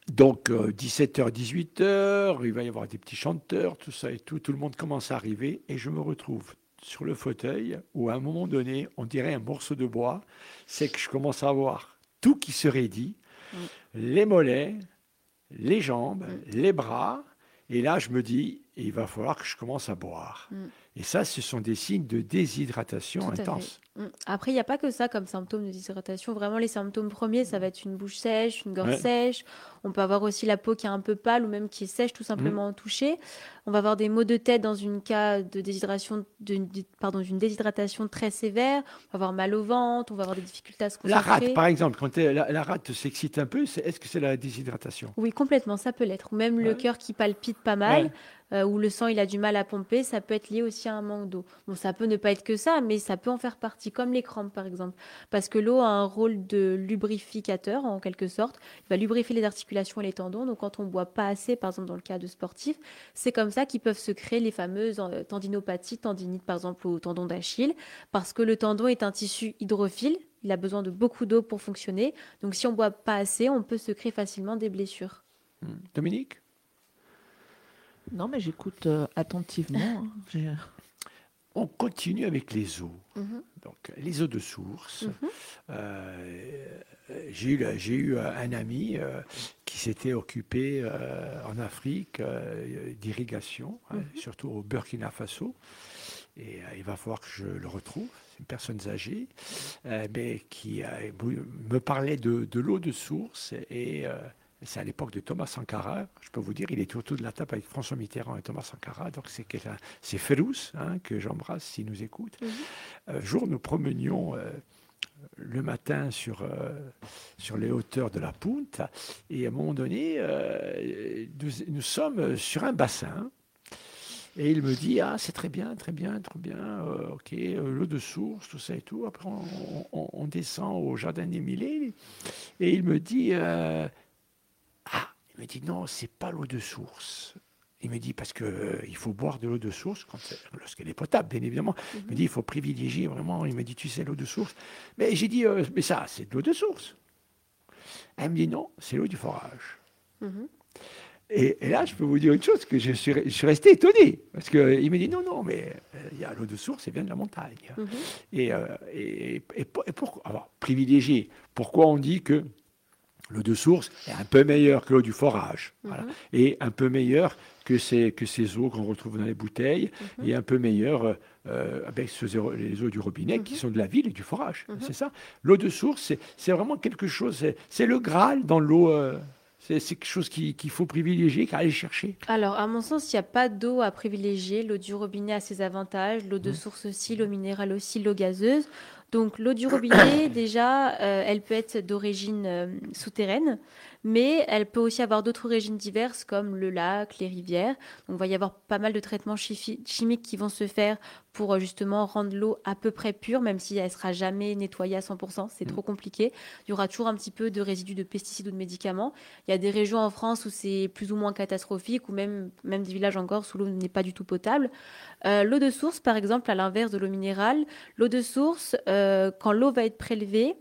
donc, 17h, euh, 18h, il va y avoir des petits chanteurs, tout ça et tout. Tout le monde commence à arriver et je me retrouve sur le fauteuil où à un moment donné, on dirait un morceau de bois, c'est que je commence à voir tout qui se raidit, mm. les mollets, les jambes, mm. les bras, et là je me dis, il va falloir que je commence à boire. Mm. Et ça, ce sont des signes de déshydratation intense. Mm. Après, il n'y a pas que ça comme symptômes de déshydratation. Vraiment, les symptômes premiers, ça va être une bouche sèche, une gorge sèche. On peut avoir aussi la peau qui est un peu pâle ou même qui est sèche tout simplement mm. touchée. On va avoir des maux de tête dans une cas de déshydratation, pardon, d'une déshydratation très sévère. On va avoir mal au ventre, on va avoir des difficultés à se concentrer. La rate, par exemple, quand la, rate s'excite un peu, est-ce que c'est la déshydratation? Oui, complètement, ça peut l'être. Ou même le cœur qui palpite pas mal. Euh, où le sang il a du mal à pomper, ça peut être lié aussi un manque d'eau. Bon, ça peut ne pas être que ça, mais ça peut en faire partie, comme les crampes par exemple, parce que l'eau a un rôle de lubrificateur en quelque sorte. Il va lubrifier les articulations et les tendons. Donc quand on boit pas assez, par exemple dans le cas de sportifs, c'est comme ça qu'ils peuvent se créer les fameuses euh, tendinopathies, tendinites par exemple au tendon d'Achille, parce que le tendon est un tissu hydrophile. Il a besoin de beaucoup d'eau pour fonctionner. Donc si on boit pas assez, on peut se créer facilement des blessures. Dominique? Non, mais j'écoute euh, attentivement. Hein. On continue avec les eaux. Mhm. Donc, les eaux de source. Mhm. Euh, j'ai eu, j'ai eu un ami euh, qui s'était occupé en Afrique d'irrigation, hein, mhm. surtout au Burkina Faso. Et il va falloir que je le retrouve. C'est une personne âgée, mais qui me parlait de, de l'eau de source et c'est à l'époque de Thomas Sankara. Je peux vous dire, il était autour de la table avec François Mitterrand et Thomas Sankara. Donc c'est quelqu'un, c'est hein, que j'embrasse s'il nous écoute. Un jour, nous promenions euh, le matin sur, euh, sur les hauteurs de la Punta. Et à un moment donné, euh, nous, sommes sur un bassin. Et il me dit, ah, c'est très bien, très bien, très bien, ok, l'eau de source, tout ça et tout. Après, on, descend au jardin d'Émilie. Et il me dit, il me dit non, c'est pas l'eau de source. Il me dit parce que euh, il faut boire de l'eau de source lorsqu'elle est potable, bien évidemment. Il me mhm. dit il faut privilégier vraiment. Il me dit tu sais l'eau de source. Mais j'ai dit euh, mais ça c'est de l'eau de source. Elle me dit non, c'est l'eau du forage. Mhm. Et, là, je peux vous dire une chose que je suis, je suis resté étonné parce que il me dit non non mais euh, il y a l'eau de source, elle vient de la montagne. Mhm. Et, et, et, pourquoi privilégier Pourquoi on dit que L'eau de source est un peu meilleure que l'eau du forage, mhm. et un peu meilleure que ces, que ces eaux qu'on retrouve dans les bouteilles, mhm. et un peu meilleure euh, avec les eaux du robinet qui mhm. sont de la ville et du forage. C'est ça. L'eau de source, c'est vraiment quelque chose, c'est le Graal dans l'eau. Euh, C'est quelque chose qu'il faut privilégier, qu'à aller chercher Alors, à mon sens, il n'y a pas d'eau à privilégier. L'eau du robinet a ses avantages, l'eau de source aussi, l'eau minérale aussi, l'eau gazeuse. Donc l'eau du robinet, déjà, euh, elle peut être d'origine euh, souterraine mais elle peut aussi avoir d'autres origines diverses comme le lac, les rivières. Donc, il va y avoir pas mal de traitements chimiques qui vont se faire pour euh, justement rendre l'eau à peu près pure, même si elle sera jamais nettoyée à 100%, c'est trop mm. compliqué. Il y aura toujours un petit peu de résidus de pesticides ou de médicaments. Il y a des régions en France où c'est plus ou moins catastrophique, ou même, même des villages encore où l'eau n'est pas du tout potable. Euh, l'eau de source, par exemple, à l'inverse de l'eau minérale, l'eau de source, euh, quand l'eau va être prélevée,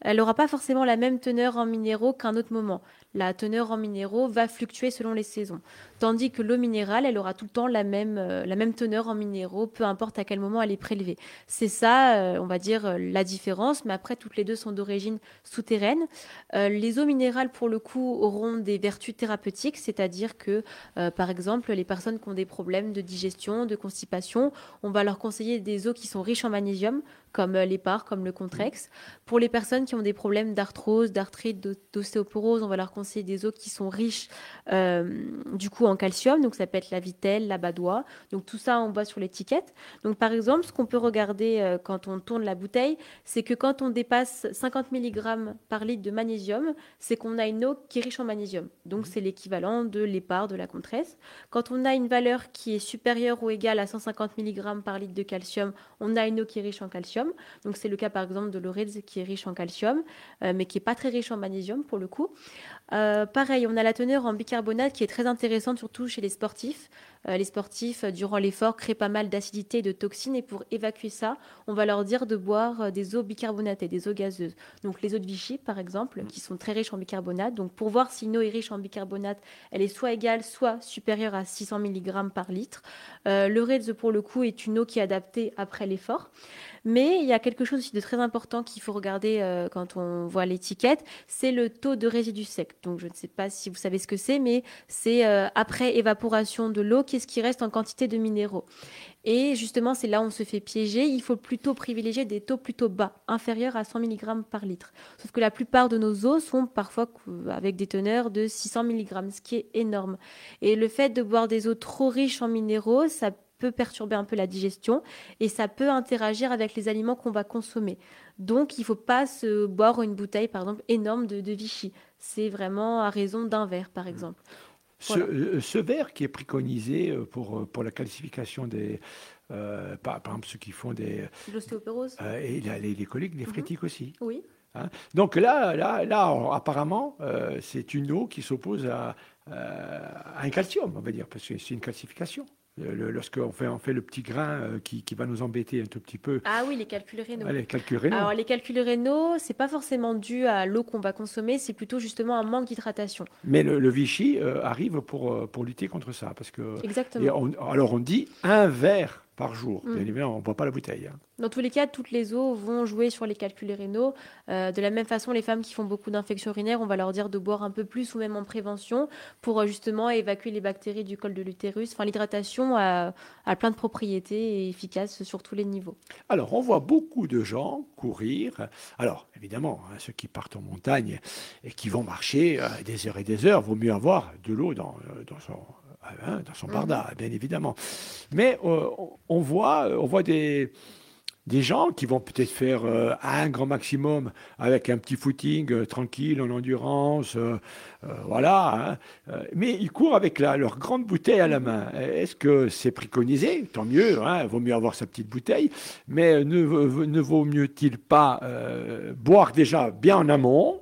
elle n'aura pas forcément la même teneur en minéraux qu'un autre moment la teneur en minéraux va fluctuer selon les saisons. Tandis que l'eau minérale, elle aura tout le temps la même, euh, teneur en minéraux, peu importe à quel moment elle est prélevée. C'est ça, euh, on va dire, euh, la différence, mais après, toutes les deux sont d'origine souterraine. les eaux minérales, pour le coup, auront des vertus thérapeutiques, c'est-à-dire que, par exemple, les personnes qui ont des problèmes de digestion, de constipation, on va leur conseiller des eaux qui sont riches en magnésium, comme l'épar, comme le contrex. Pour les personnes qui ont des problèmes d'arthrose, d'arthrite, d'ostéoporose, on va leur conseiller des eaux qui sont riches du coup en calcium. Donc ça peut être la vitelle, la badoie. Donc tout ça, on voit sur l'étiquette. Donc par exemple, ce qu'on peut regarder euh, quand on tourne la bouteille, c'est que quand on dépasse 50 mg par litre de magnésium, c'est qu'on a une eau qui est riche en magnésium. Donc c'est l'équivalent de l'épar, de la compresse. Quand on a une valeur qui est supérieure ou égale à 150 mg par litre de calcium, on a une eau qui est riche en calcium. Donc c'est le cas par exemple de l'Oredz qui est riche en calcium, euh, mais qui n'est pas très riche en magnésium pour le coup. Euh, pareil, on a la teneur en bicarbonate qui est très intéressante, surtout chez les sportifs. Euh, les sportifs, durant l'effort, créent pas mal d'acidité et de toxines. Et pour évacuer ça, on va leur dire de boire des eaux bicarbonatées, des eaux gazeuses. Donc les eaux de Vichy, par exemple, qui sont très riches en bicarbonate. Donc pour voir si une eau est riche en bicarbonate, elle est soit égale, soit supérieure à 600 mg par litre. REDS, pour le coup, est une eau qui est adaptée après l'effort. Mais il y a quelque chose aussi de très important qu'il faut regarder euh, quand on voit l'étiquette, c'est le taux de résidus secs. Donc je ne sais pas si vous savez ce que c'est, mais c'est euh, après évaporation de l'eau, qu'est-ce qui reste en quantité de minéraux. Et justement, c'est là où on se fait piéger. Il faut plutôt privilégier des taux plutôt bas, inférieurs à 100 mg par litre. Sauf que la plupart de nos eaux sont parfois avec des teneurs de 600 mg, ce qui est énorme. Et le fait de boire des eaux trop riches en minéraux, ça peut perturber un peu la digestion et ça peut interagir avec les aliments qu'on va consommer. Donc, il ne faut pas se boire une bouteille, par exemple, énorme de, Vichy. C'est vraiment à raison d'un verre, par exemple. Euh, ce, verre qui est préconisé euh, pour, euh, pour la calcification des, par, exemple, ceux qui font des. L'ostéoporose. et les, les coliques, les mhm. aussi. Oui. Hein. Donc là, là, là apparemment, c'est une eau qui s'oppose à, à, un calcium, on va dire, parce que c'est une calcification lorsqu'on fait, on fait le petit grain euh, qui, qui, va nous embêter un tout petit peu. Ah oui, les calculs rénaux. les calculs rénaux. Alors les calculs rénaux, c'est pas forcément dû à l'eau qu'on va consommer, c'est plutôt justement un manque d'hydratation. Mais le, Vichy euh, arrive pour, euh, pour lutter contre ça, parce que. Exactement. alors on dit un verre par jour. Bien mm. évidemment, on ne boit pas la bouteille. Hein. Dans tous les cas, toutes les eaux vont jouer sur les calculs rénaux. Euh, de la même façon, les femmes qui font beaucoup d'infections urinaires, on va leur dire de boire un peu plus ou même en prévention pour euh, justement évacuer les bactéries du col de l'utérus. Enfin, l'hydratation a, plein de propriétés et efficaces sur tous les niveaux. Alors, on voit beaucoup de gens courir. Alors, évidemment, hein, ceux qui partent en montagne et qui vont marcher euh, des heures et des heures, vaut mieux avoir de l'eau dans, dans son dans son mhm. barda, bien évidemment. Mais euh, on voit, on voit des, des gens qui vont peut-être faire euh, un grand maximum avec un petit footing euh, tranquille en endurance, voilà. Hein. mais ils courent avec leur grande bouteille à la main. Est-ce que c'est préconisé? Tant mieux, il hein, vaut mieux avoir sa petite bouteille. Mais ne, ne vaut mieux-il pas boire déjà bien en amont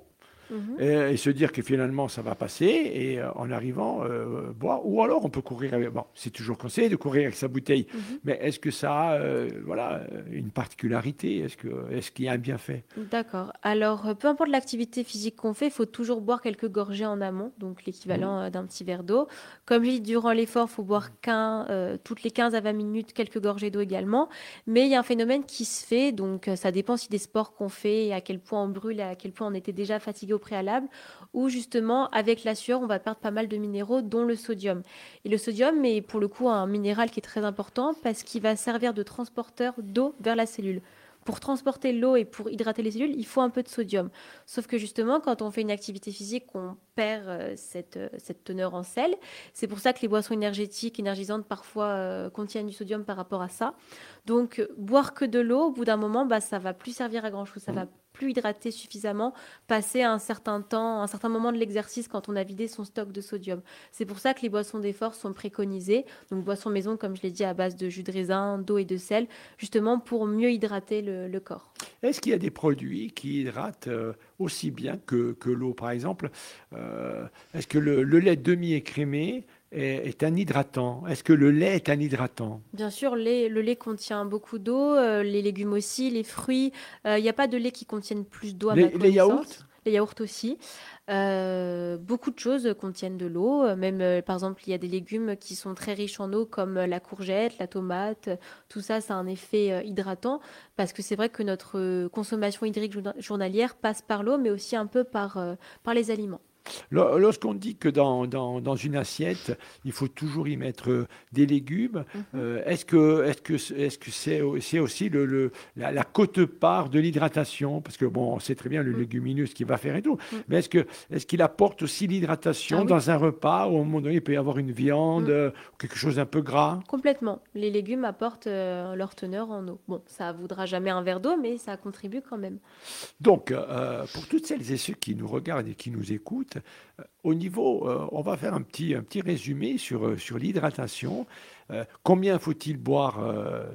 Mhm. et, se dire que finalement ça va passer et euh, en arrivant euh, boire. Ou alors on peut courir avec, bon c'est toujours conseillé de courir avec sa bouteille. Mhm. mais est-ce que ça a euh, voilà une particularité? Est-ce que est-ce qu'il y a un bienfait? D'accord. Alors peu importe l'activité physique qu'on fait il faut toujours boire quelques gorgées en amont donc l'équivalent mhm. d'un petit verre d'eau. Comme je dis durant l'effort il faut boire toutes les 15 à 20 minutes quelques gorgées d'eau également. Mais il y a un phénomène qui se fait donc ça dépend si des sports qu'on fait et à quel point on brûle et à quel point on était déjà fatigué préalable, où justement, avec la sueur, on va perdre pas mal de minéraux, dont le sodium. Et le sodium est pour le coup un minéral qui est très important parce qu'il va servir de transporteur d'eau vers la cellule. pour transporter l'eau et pour hydrater les cellules, il faut un peu de sodium. Sauf que justement, quand on fait une activité physique, on perd euh, cette, euh, cette teneur en sel. C'est pour ça que les boissons énergétiques, énergisantes, parfois euh, contiennent du sodium par rapport à ça. Donc, boire que de l'eau, au bout d'un moment, bah, ça va plus servir à grand-chose. Ça va plus hydraté suffisamment, passer un certain temps, un certain moment de l'exercice quand on a vidé son stock de sodium. C'est pour ça que les boissons d'effort sont préconisées. Donc boissons maison, comme je l'ai dit, à base de jus de raisin, d'eau et de sel, justement pour mieux hydrater le, corps. Est-ce qu'il y a des produits qui hydratent euh, aussi bien que, l'eau, par exemple? Euh, Est-ce que le, le lait demi-écrémé est, un hydratant. Est-ce que le lait est un hydratant? Bien sûr, le lait contient beaucoup d'eau, euh, les légumes aussi, les fruits. Euh, il n'y a pas de lait qui contienne plus d'eau à les, Les yaourts Les yaourts aussi. Euh, beaucoup de choses contiennent de l'eau. Même, par exemple, il y a des légumes qui sont très riches en eau, comme la courgette, la tomate. Tout ça, ça a un effet hydratant, parce que c'est vrai que notre consommation hydrique journalière passe par l'eau, mais aussi un peu par, par les aliments. Lorsqu'on dit que dans, dans, une assiette, il faut toujours y mettre euh, des légumes, mhm. euh, est-ce que est-ce que est-ce que c'est aussi le, la, cote-part de l'hydratation? Parce que bon, on sait très bien le mhm. légumineux ce qu'il va faire et tout, mhm. mais est-ce que est-ce qu'il apporte aussi l'hydratation ah dans un repas où à un moment donné il peut y avoir une viande, euh, quelque chose d'un peu gras? Complètement. Les légumes apportent leur teneur en eau. Bon, ça voudra jamais un verre d'eau, mais ça contribue quand même. Donc, pour toutes celles et ceux qui nous regardent et qui nous écoutent, au niveau, euh, on va faire un petit, un petit résumé sur, euh, sur l'hydratation. Euh, combien faut-il boire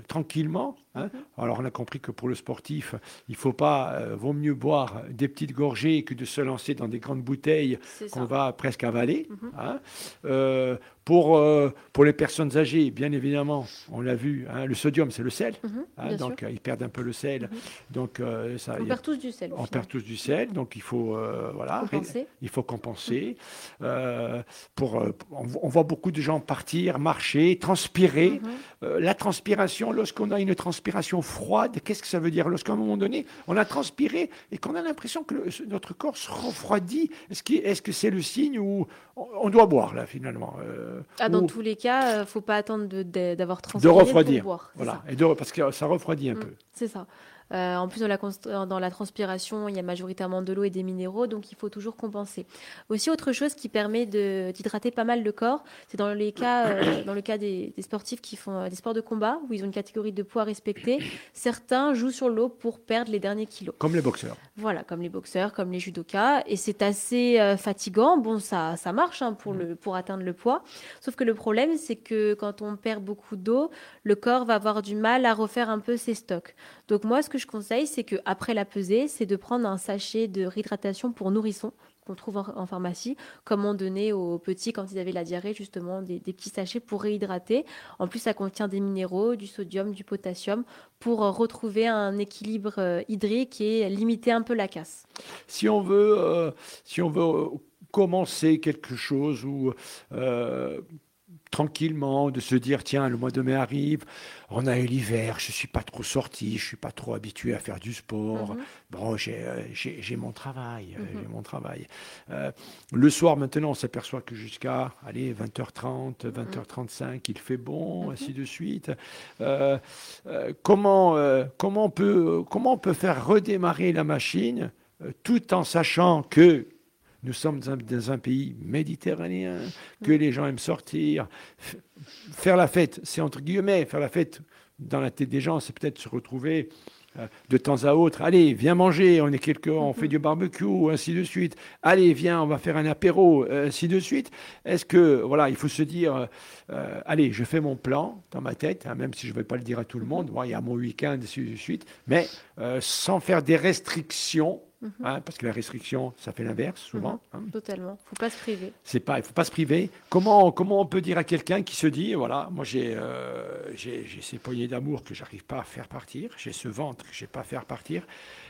tranquillement hein mhm. Alors on a compris que pour le sportif, il faut pas, vaut mieux boire des petites gorgées que de se lancer dans des grandes bouteilles qu'on va presque avaler. Mhm. Hein pour, euh, pour les personnes âgées, bien évidemment, on l'a vu, hein, le sodium, c'est le sel. Mhm, hein, donc, ils perdent un peu le sel. Mhm. Donc, euh, ça, on perd tous du sel. On perd tous du sel. Donc, il faut, euh, voilà, compenser. il faut compenser. pour, on, voit beaucoup de gens partir, marcher, transpirer. Mhm. la transpiration, lorsqu'on a une transpiration froide, qu'est-ce que ça veut dire? Lorsqu'à un moment donné, on a transpiré et qu'on a l'impression que notre corps se refroidit, est-ce que c'est -ce c'est le signe où on doit boire, là, finalement euh, ah, dans tous les cas, il euh, ne faut pas attendre d'avoir transpiré de refroidir. Pour boire. Voilà, et de, parce que ça refroidit un mm, peu. C'est ça. Euh, en plus, dans la, dans la, transpiration, il y a majoritairement de l'eau et des minéraux, donc il faut toujours compenser. Aussi, autre chose qui permet d'hydrater pas mal le corps, c'est dans, les cas, euh, dans le cas des, sportifs qui font euh, des sports de combat, où ils ont une catégorie de poids respectée. Certains jouent sur l'eau pour perdre les derniers kilos. Comme les boxeurs. Voilà, comme les boxeurs, comme les judokas. Et c'est assez fatigant. Bon, ça, ça marche hein, pour, le, pour atteindre le poids. Sauf que le problème, c'est que quand on perd beaucoup d'eau, le corps va avoir du mal à refaire un peu ses stocks. Donc moi, ce que je conseille, c'est qu'après la pesée, c'est de prendre un sachet de réhydratation pour nourrissons qu'on trouve en, pharmacie, comme on donnait aux petits quand ils avaient la diarrhée, justement, des, petits sachets pour réhydrater. En plus, ça contient des minéraux, du sodium, du potassium, pour retrouver un équilibre euh, hydrique et limiter un peu la casse. Si on veut, euh, si on veut euh, commencer quelque chose ou tranquillement, de se dire tiens, le mois de mai arrive, on a eu l'hiver, je ne suis pas trop sorti, je ne suis pas trop habitué à faire du sport. Mhm. Bon, euh, j'ai mon travail, euh, mhm. mon travail. Euh, le soir, maintenant, on s'aperçoit que jusqu'à allez 20h30, 20h35, il fait bon, mhm. ainsi de suite. comment, comment, on peut, comment on peut faire redémarrer la machine tout en sachant que nous sommes dans un pays méditerranéen, que les gens aiment sortir. Faire la fête, c'est entre guillemets, faire la fête dans la tête des gens, c'est peut-être se retrouver euh, de temps à autre. Allez, viens manger, on est quelques, on fait du barbecue, ainsi de suite. Allez, viens, on va faire un apéro, ainsi de suite. Est-ce que, voilà, il faut se dire, euh, allez, je fais mon plan dans ma tête, hein, même si je ne vais pas le dire à tout le monde. il y a mon week-end, ainsi de suite, mais euh, sans faire des restrictions Mhm. Hein, parce que la restriction, ça fait l'inverse souvent. Mhm. Hein. Totalement. Il ne faut pas se priver. C'est pas, il faut pas se priver. Comment, comment on peut dire à quelqu'un qui se dit, voilà, moi j'ai euh, j'ai ces poignées d'amour que j'arrive pas à faire partir, j'ai ce ventre que je n'ai pas à faire partir.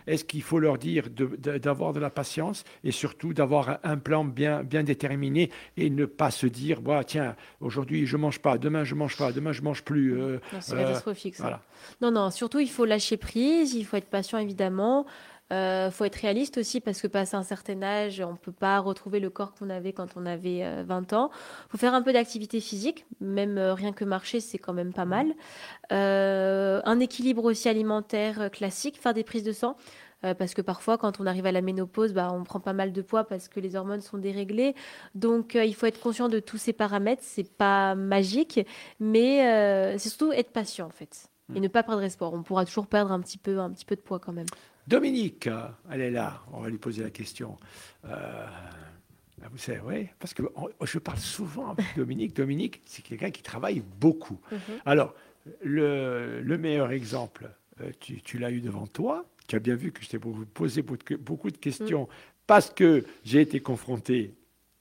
Est-ce qu'il faut leur dire d'avoir de, la patience et surtout d'avoir un plan bien, bien déterminé et ne pas se dire, bah, tiens, aujourd'hui je mange pas, demain je mange pas, demain je mange plus. Euh, c'est catastrophique. Ça. Voilà. Non, non, surtout il faut lâcher prise, il faut être patient évidemment. Euh, faut être réaliste aussi parce que passé un certain âge, on peut pas retrouver le corps qu'on avait quand on avait 20 ans. Faut faire un peu d'activité physique, même rien que marcher, c'est quand même pas mal. un équilibre aussi alimentaire classique, faire des prises de sang. Euh, parce que parfois, quand on arrive à la ménopause, bah, on prend pas mal de poids parce que les hormones sont déréglées. Donc, euh, il faut être conscient de tous ces paramètres. C'est pas magique, mais euh, c'est surtout être patient en fait et ne pas perdre espoir. On pourra toujours perdre un petit peu, un petit peu de poids quand même. Dominique, elle est là. On va lui poser la question. vous savez, oui, parce que je parle souvent avec Dominique. Dominique, c'est quelqu'un qui travaille beaucoup. Mhm. Alors, le, meilleur exemple, tu, tu l'as eu devant toi tu as bien vu que je t'ai posé beaucoup de questions parce que j'ai été confronté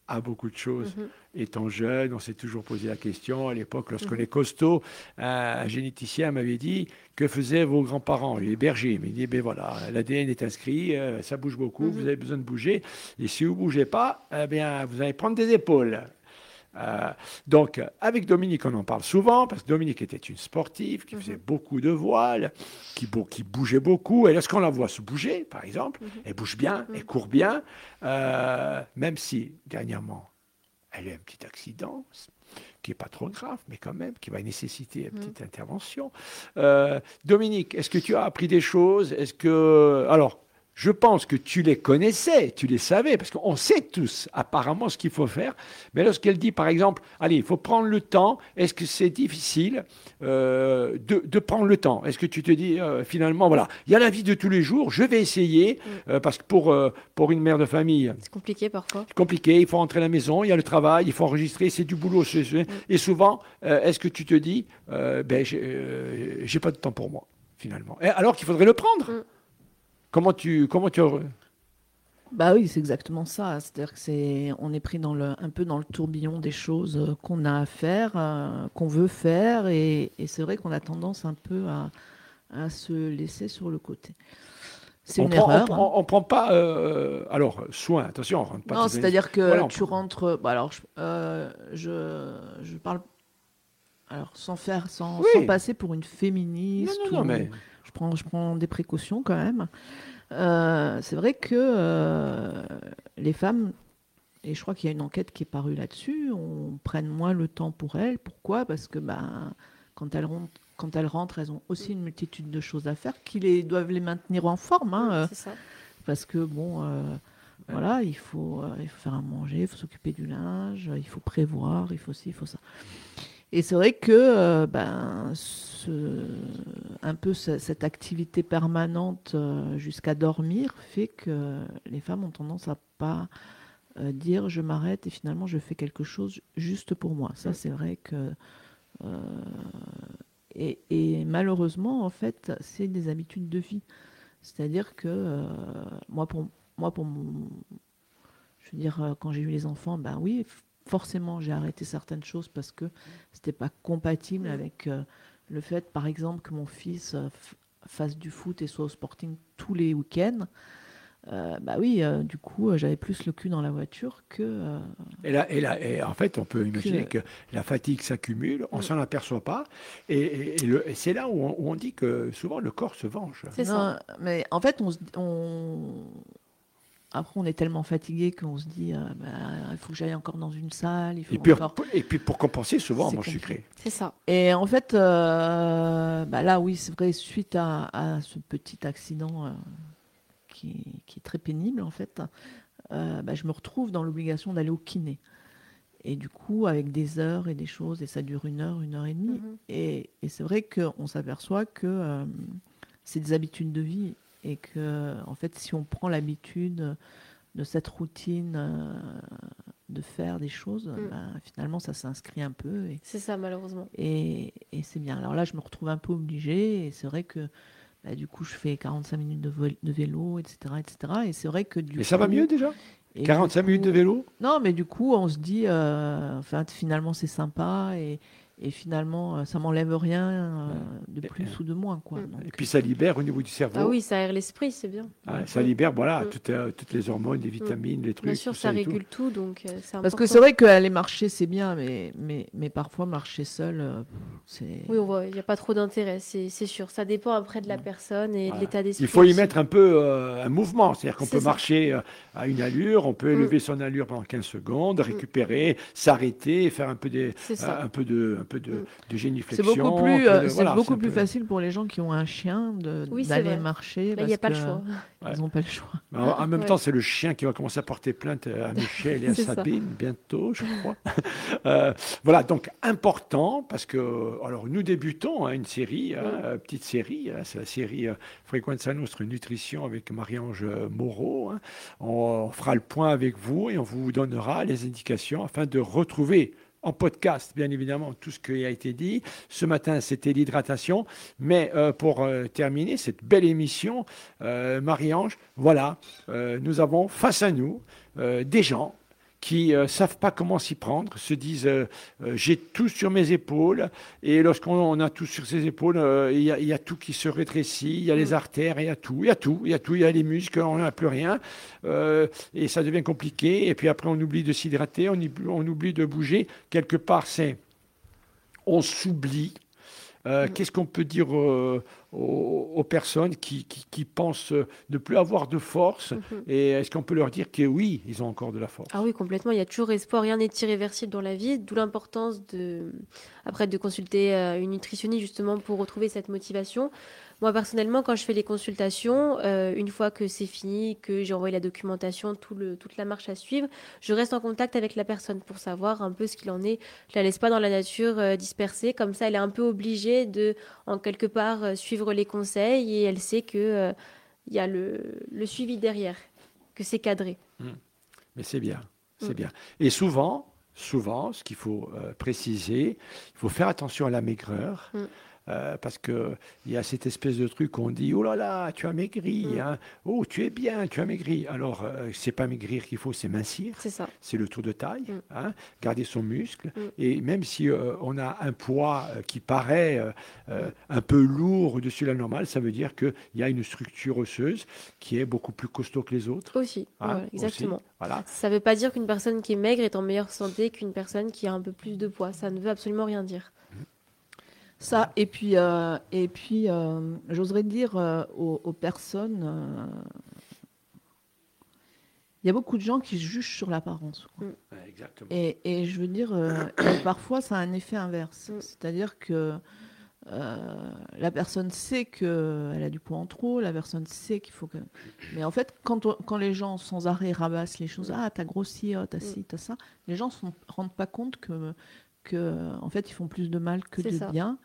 à beaucoup de choses. Mhm. Étant jeune, on s'est toujours posé la question. À l'époque, lorsqu'on est costaud, un généticien m'avait dit Que faisaient vos grands-parents? Les bergers. Il m'a dit Ben voilà, l'ADN est inscrit, euh, ça bouge beaucoup, vous mhm. avez besoin de bouger. Et si vous ne bougez pas, eh bien, vous allez prendre des épaules. Euh, donc, avec Dominique, on en parle souvent, parce que Dominique était une sportive qui faisait mhm. beaucoup de voiles, qui, qui bougeait beaucoup. Et lorsqu'on la voit se bouger, par exemple, mhm. elle bouge bien, elle court bien, euh, même si, dernièrement, elle a eu un petit accident qui n'est pas trop grave, mais quand même, qui va nécessiter une petite intervention. Euh, Dominique, est-ce que tu as appris des choses? Est-ce que... Alors, je pense que tu les connaissais, tu les savais, parce qu'on sait tous apparemment ce qu'il faut faire. Mais lorsqu'elle dit, par exemple, allez, il faut prendre le temps, est-ce que c'est difficile euh, de, prendre le temps? Est-ce que tu te dis, euh, finalement, voilà, il y a la vie de tous les jours, je vais essayer, mm. euh, parce que pour, pour une mère de famille... C'est compliqué parfois. C'est compliqué, il faut rentrer à la maison, il y a le travail, il faut enregistrer, c'est du boulot. Mm. Et souvent, est-ce que tu te dis, ben, j'ai pas de temps pour moi, finalement Alors qu'il faudrait le prendre. Mm. Comment tu, comment tu bah oui, c'est exactement ça. C'est-à-dire que c'est, on est pris dans le, un peu dans le tourbillon des choses euh, qu'on a à faire, euh, qu'on veut faire, et, c'est vrai qu'on a tendance un peu à, à, se laisser sur le côté. C'est une erreur. On, ne prend pas, euh, alors soin. Attention, on rentre pas. Non, c'est-à-dire que tu rentres. Bah alors, je, je, parle. Alors, sans faire, sans, sans passer pour une féministe. Non, non, mais je prends, je prends des précautions quand même. Euh, c'est vrai que euh, les femmes, et je crois qu'il y a une enquête qui est parue là-dessus, on prenne moins le temps pour elles. Pourquoi? Parce que quand, elles rentrent, quand elles rentrent, elles ont aussi une multitude de choses à faire qui les, doivent les maintenir en forme. Hein, euh, ça. Parce que bon. Voilà, il faut, il faut faire à manger, il faut s'occuper du linge, il faut prévoir, il faut ci, il faut ça. Et c'est vrai que euh, ben, un peu cette activité permanente euh, jusqu'à dormir fait que les femmes ont tendance à pas euh, dire je m'arrête et finalement je fais quelque chose juste pour moi. Ça c'est vrai que et, malheureusement en fait c'est des habitudes de vie. C'est-à-dire que moi pour moi pour je veux dire quand j'ai eu les enfants ben oui forcément, j'ai arrêté certaines choses parce que c'était pas compatible avec euh, le fait, par exemple, que mon fils euh, fasse du foot et soit au sporting tous les week-ends. Euh, bah oui, du coup, j'avais plus le cul dans la voiture que. Et, là, et, là, et en fait, on peut imaginer que, la fatigue s'accumule, on ne s'en aperçoit pas, et, c'est là où on, dit que souvent le corps se venge. C'est ça. Mais en fait, on, on, après, on est tellement fatigué qu'on se dit, euh, bah, il faut que j'aille encore dans une salle. Il faut et, puis, et puis pour compenser, souvent on mange sucré. C'est ça. Et en fait, euh, bah là, oui, c'est vrai, suite à, ce petit accident euh, qui, est très pénible, en fait, bah, je me retrouve dans l'obligation d'aller au kiné. Et du coup, avec des heures et des choses, et ça dure une heure, une heure et demie. Mm-hmm. Et, et c'est vrai qu'on s'aperçoit que c'est des habitudes de vie et que en fait si on prend l'habitude de cette routine euh, de faire des choses, mm. ben, finalement ça s'inscrit un peu. C'est ça malheureusement. Et, et c'est bien. Alors là je me retrouve un peu obligée et c'est vrai que bah, du coup je fais 45 minutes de, de vélo, etc. etc. Et c'est vrai que du Et ça va mieux déjà? 45 minutes de vélo? Non mais du coup on se dit, euh, enfin finalement c'est sympa et, et finalement, euh, ça m'enlève rien euh, de plus ou de moins. Quoi. Mm. Donc, Et puis ça libère au niveau du cerveau. Ah oui, ça aère l'esprit, c'est bien. Ah, ça libère, voilà, Mm. toutes, euh, toutes les hormones, les vitamines, les trucs. Bien sûr, tout ça et tout. régule tout, donc euh. Parce que c'est vrai qu'aller marcher, c'est bien, mais, mais, mais parfois, marcher seul, euh, c'est. Oui, on voit, il n'y a pas trop d'intérêt, c'est sûr. Ça dépend après de la personne et de l'état d'esprit. Il faut y aussi. mettre un peu euh, un mouvement, c'est-à-dire qu'on peut ça. marcher euh, à une allure, on peut Mm. élever son allure pendant 15 secondes, récupérer, s'arrêter, faire un peu, des, un peu de, un peu de, Mm. de C'est géniflexion. beaucoup plus, euh, de- c'est voilà, beaucoup un plus peu- facile pour les gens qui ont un chien Oui, d'aller vrai. marcher. Là, il n'y a pas le choix. Ouais. Ils n'ont pas le choix. Mais En, en même Ouais. temps, c'est le chien qui va commencer à porter plainte à Michel et à ça. Sabine bientôt, je crois. Euh, voilà, donc important parce que, alors nous débutons hein, une série, hein, euh, petite série, hein, c'est la série euh, Frequenza Nostra Nutrition avec Marie-Ange Moreau. hein. On, on fera le point avec vous et on vous donnera les indications afin de retrouver en podcast, bien évidemment, tout ce qui a été dit. Ce matin, c'était l'hydratation. Mais euh, pour euh, terminer cette belle émission, euh, Marie-Ange, voilà, nous avons face à nous des gens qui ne savent pas comment s'y prendre, se disent euh, euh, j'ai tout sur mes épaules, et lorsqu'on on a tout sur ses épaules, euh, il y, a- il y a tout qui se rétrécit, il y a les artères, il y a tout, il y a tout, il y a tout, il y a les muscles, on n'a plus rien, euh, et ça devient compliqué, et puis après on oublie de s'hydrater, on, on oublie de bouger, quelque part c'est on s'oublie. Euh, Qu'est-ce qu'on peut dire euh, aux, aux personnes qui, qui- qui pensent ne plus avoir de force Mhm. Et est-ce qu'on peut leur dire que oui, ils ont encore de la force? Ah oui, complètement. Il y a toujours espoir. Rien n'est irréversible dans la vie. D'où l'importance de, après, de consulter euh, une nutritionniste justement pour retrouver cette motivation. Moi, personnellement, quand je fais les consultations, euh, une fois que c'est fini, que j'ai envoyé la documentation, tout le, toute la marche à suivre, je reste en contact avec la personne pour savoir un peu ce qu'il en est. Je la laisse pas dans la nature euh, dispersée. Comme ça, elle est un peu obligée de, en quelque part, euh, suivre les conseils et elle sait que il y a le, le suivi derrière, que c'est cadré. Mais c'est bien, c'est Mm. bien. Et souvent, souvent, ce qu'il faut préciser, il faut faire attention à la maigreur. Mm. Euh, parce qu'il y a cette espèce de truc où on dit Oh là là, tu as maigri, Mm. hein. oh tu es bien, tu as maigri. Alors, euh, c'est pas maigrir qu'il faut, c'est mincir. C'est ça. c'est le tour de taille, Mm. hein, garder son muscle. Mm. Et même si euh, on a un poids qui paraît un peu lourd au-dessus de la normale, ça veut dire qu'il y a une structure osseuse qui est beaucoup plus costaud que les autres. Aussi, hein, ouais, exactement. aussi. Voilà. Ça ne veut pas dire qu'une personne qui est maigre est en meilleure santé qu'une personne qui a un peu plus de poids. Ça ne veut absolument rien dire. Ça, et puis, euh, et puis euh, j'oserais dire euh, aux, aux personnes, euh, il y a beaucoup de gens qui jugent sur l'apparence. quoi. Ouais, Exactement. Et, et je veux dire, euh, parfois ça a un effet inverse. Mm. C'est-à-dire que euh, la personne sait qu'elle a du poids en trop, la personne sait qu'il faut que. Mais en fait, quand, on- quand les gens sans arrêt rabassent les choses, ah, t'as grossi, oh, t'as ci, t'as ça, les gens ne se rendent pas compte que, que, en fait, ils font plus de mal que de ça. bien.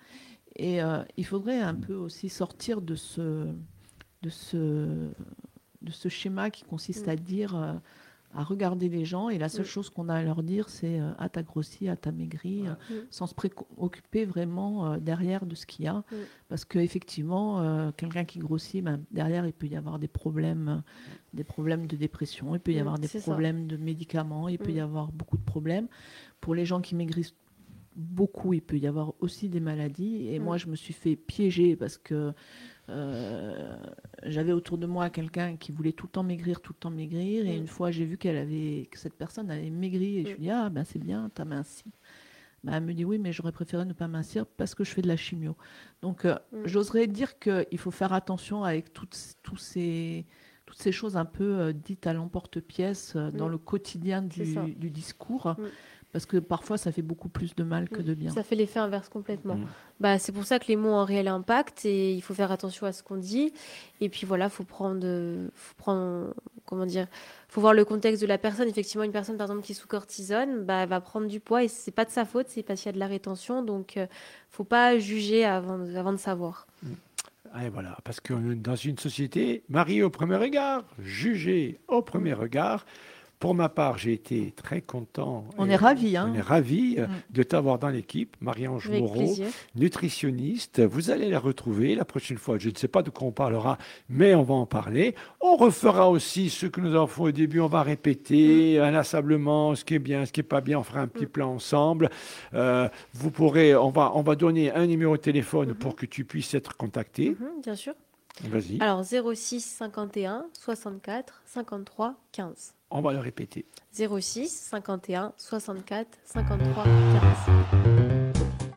Et euh, il faudrait un peu aussi sortir de ce, de ce, de ce schéma qui consiste Mm. à dire. euh, à regarder les gens et la seule Mm. chose qu'on a à leur dire c'est euh, ah t'as grossi, ah t'as maigri, euh, Mm. sans se préoccuper vraiment derrière de ce qu'il y a. Parce qu'effectivement, quelqu'un qui grossit, ben, derrière il peut y avoir des problèmes, des problèmes de dépression, il peut y avoir des ça. problèmes de médicaments, il peut y avoir beaucoup de problèmes. Pour les gens qui maigrissent beaucoup, il peut y avoir aussi des maladies. Et Mm. moi, je me suis fait piéger parce que euh, j'avais autour de moi quelqu'un qui voulait tout le temps maigrir, tout le temps maigrir. Et Mm. une fois, j'ai vu qu'elle avait, que cette personne avait maigri. Et je Mm. lui ai dit, ah, ben c'est bien, t'as minci. Ben, elle me dit, oui, mais j'aurais préféré ne pas mincir parce que je fais de la chimio. Donc, euh, j'oserais dire qu'il faut faire attention avec toutes, tous ces, toutes ces choses un peu euh, dites à l'emporte-pièce euh, dans le quotidien du, discours. Parce que parfois, ça fait beaucoup plus de mal que de bien. Ça fait l'effet inverse complètement. Mm. Bah, c'est pour ça que les mots ont un réel impact et il faut faire attention à ce qu'on dit. Et puis voilà, faut prendre, euh, faut prendre, comment dire, faut voir le contexte de la personne. Effectivement, une personne par exemple qui est sous cortisone, bah, elle va prendre du poids et c'est pas de sa faute, c'est parce qu'il y a de la rétention. Donc, euh, faut pas juger avant, avant de savoir. Et voilà, parce que dans une société, marié au premier regard, jugé au premier regard, Pour ma part, j'ai été très content. On est ravis. Hein On est ravis euh, Mm. de t'avoir dans l'équipe, Marie-Ange Moreau, plaisir. nutritionniste. Vous allez la retrouver la prochaine fois. Je ne sais pas de quoi on parlera, mais on va en parler. On refera aussi ce que nous avons fait au début. On va répéter inlassablement ce qui est bien, ce qui est pas bien. On fera un petit plan ensemble. Euh, vous pourrez, on va, on va donner un numéro de téléphone pour que tu puisses être contacté. Mhm, bien sûr. Vas-y, Alors 06 51 64 53 15. On va le répéter. 06 51 64 53 15.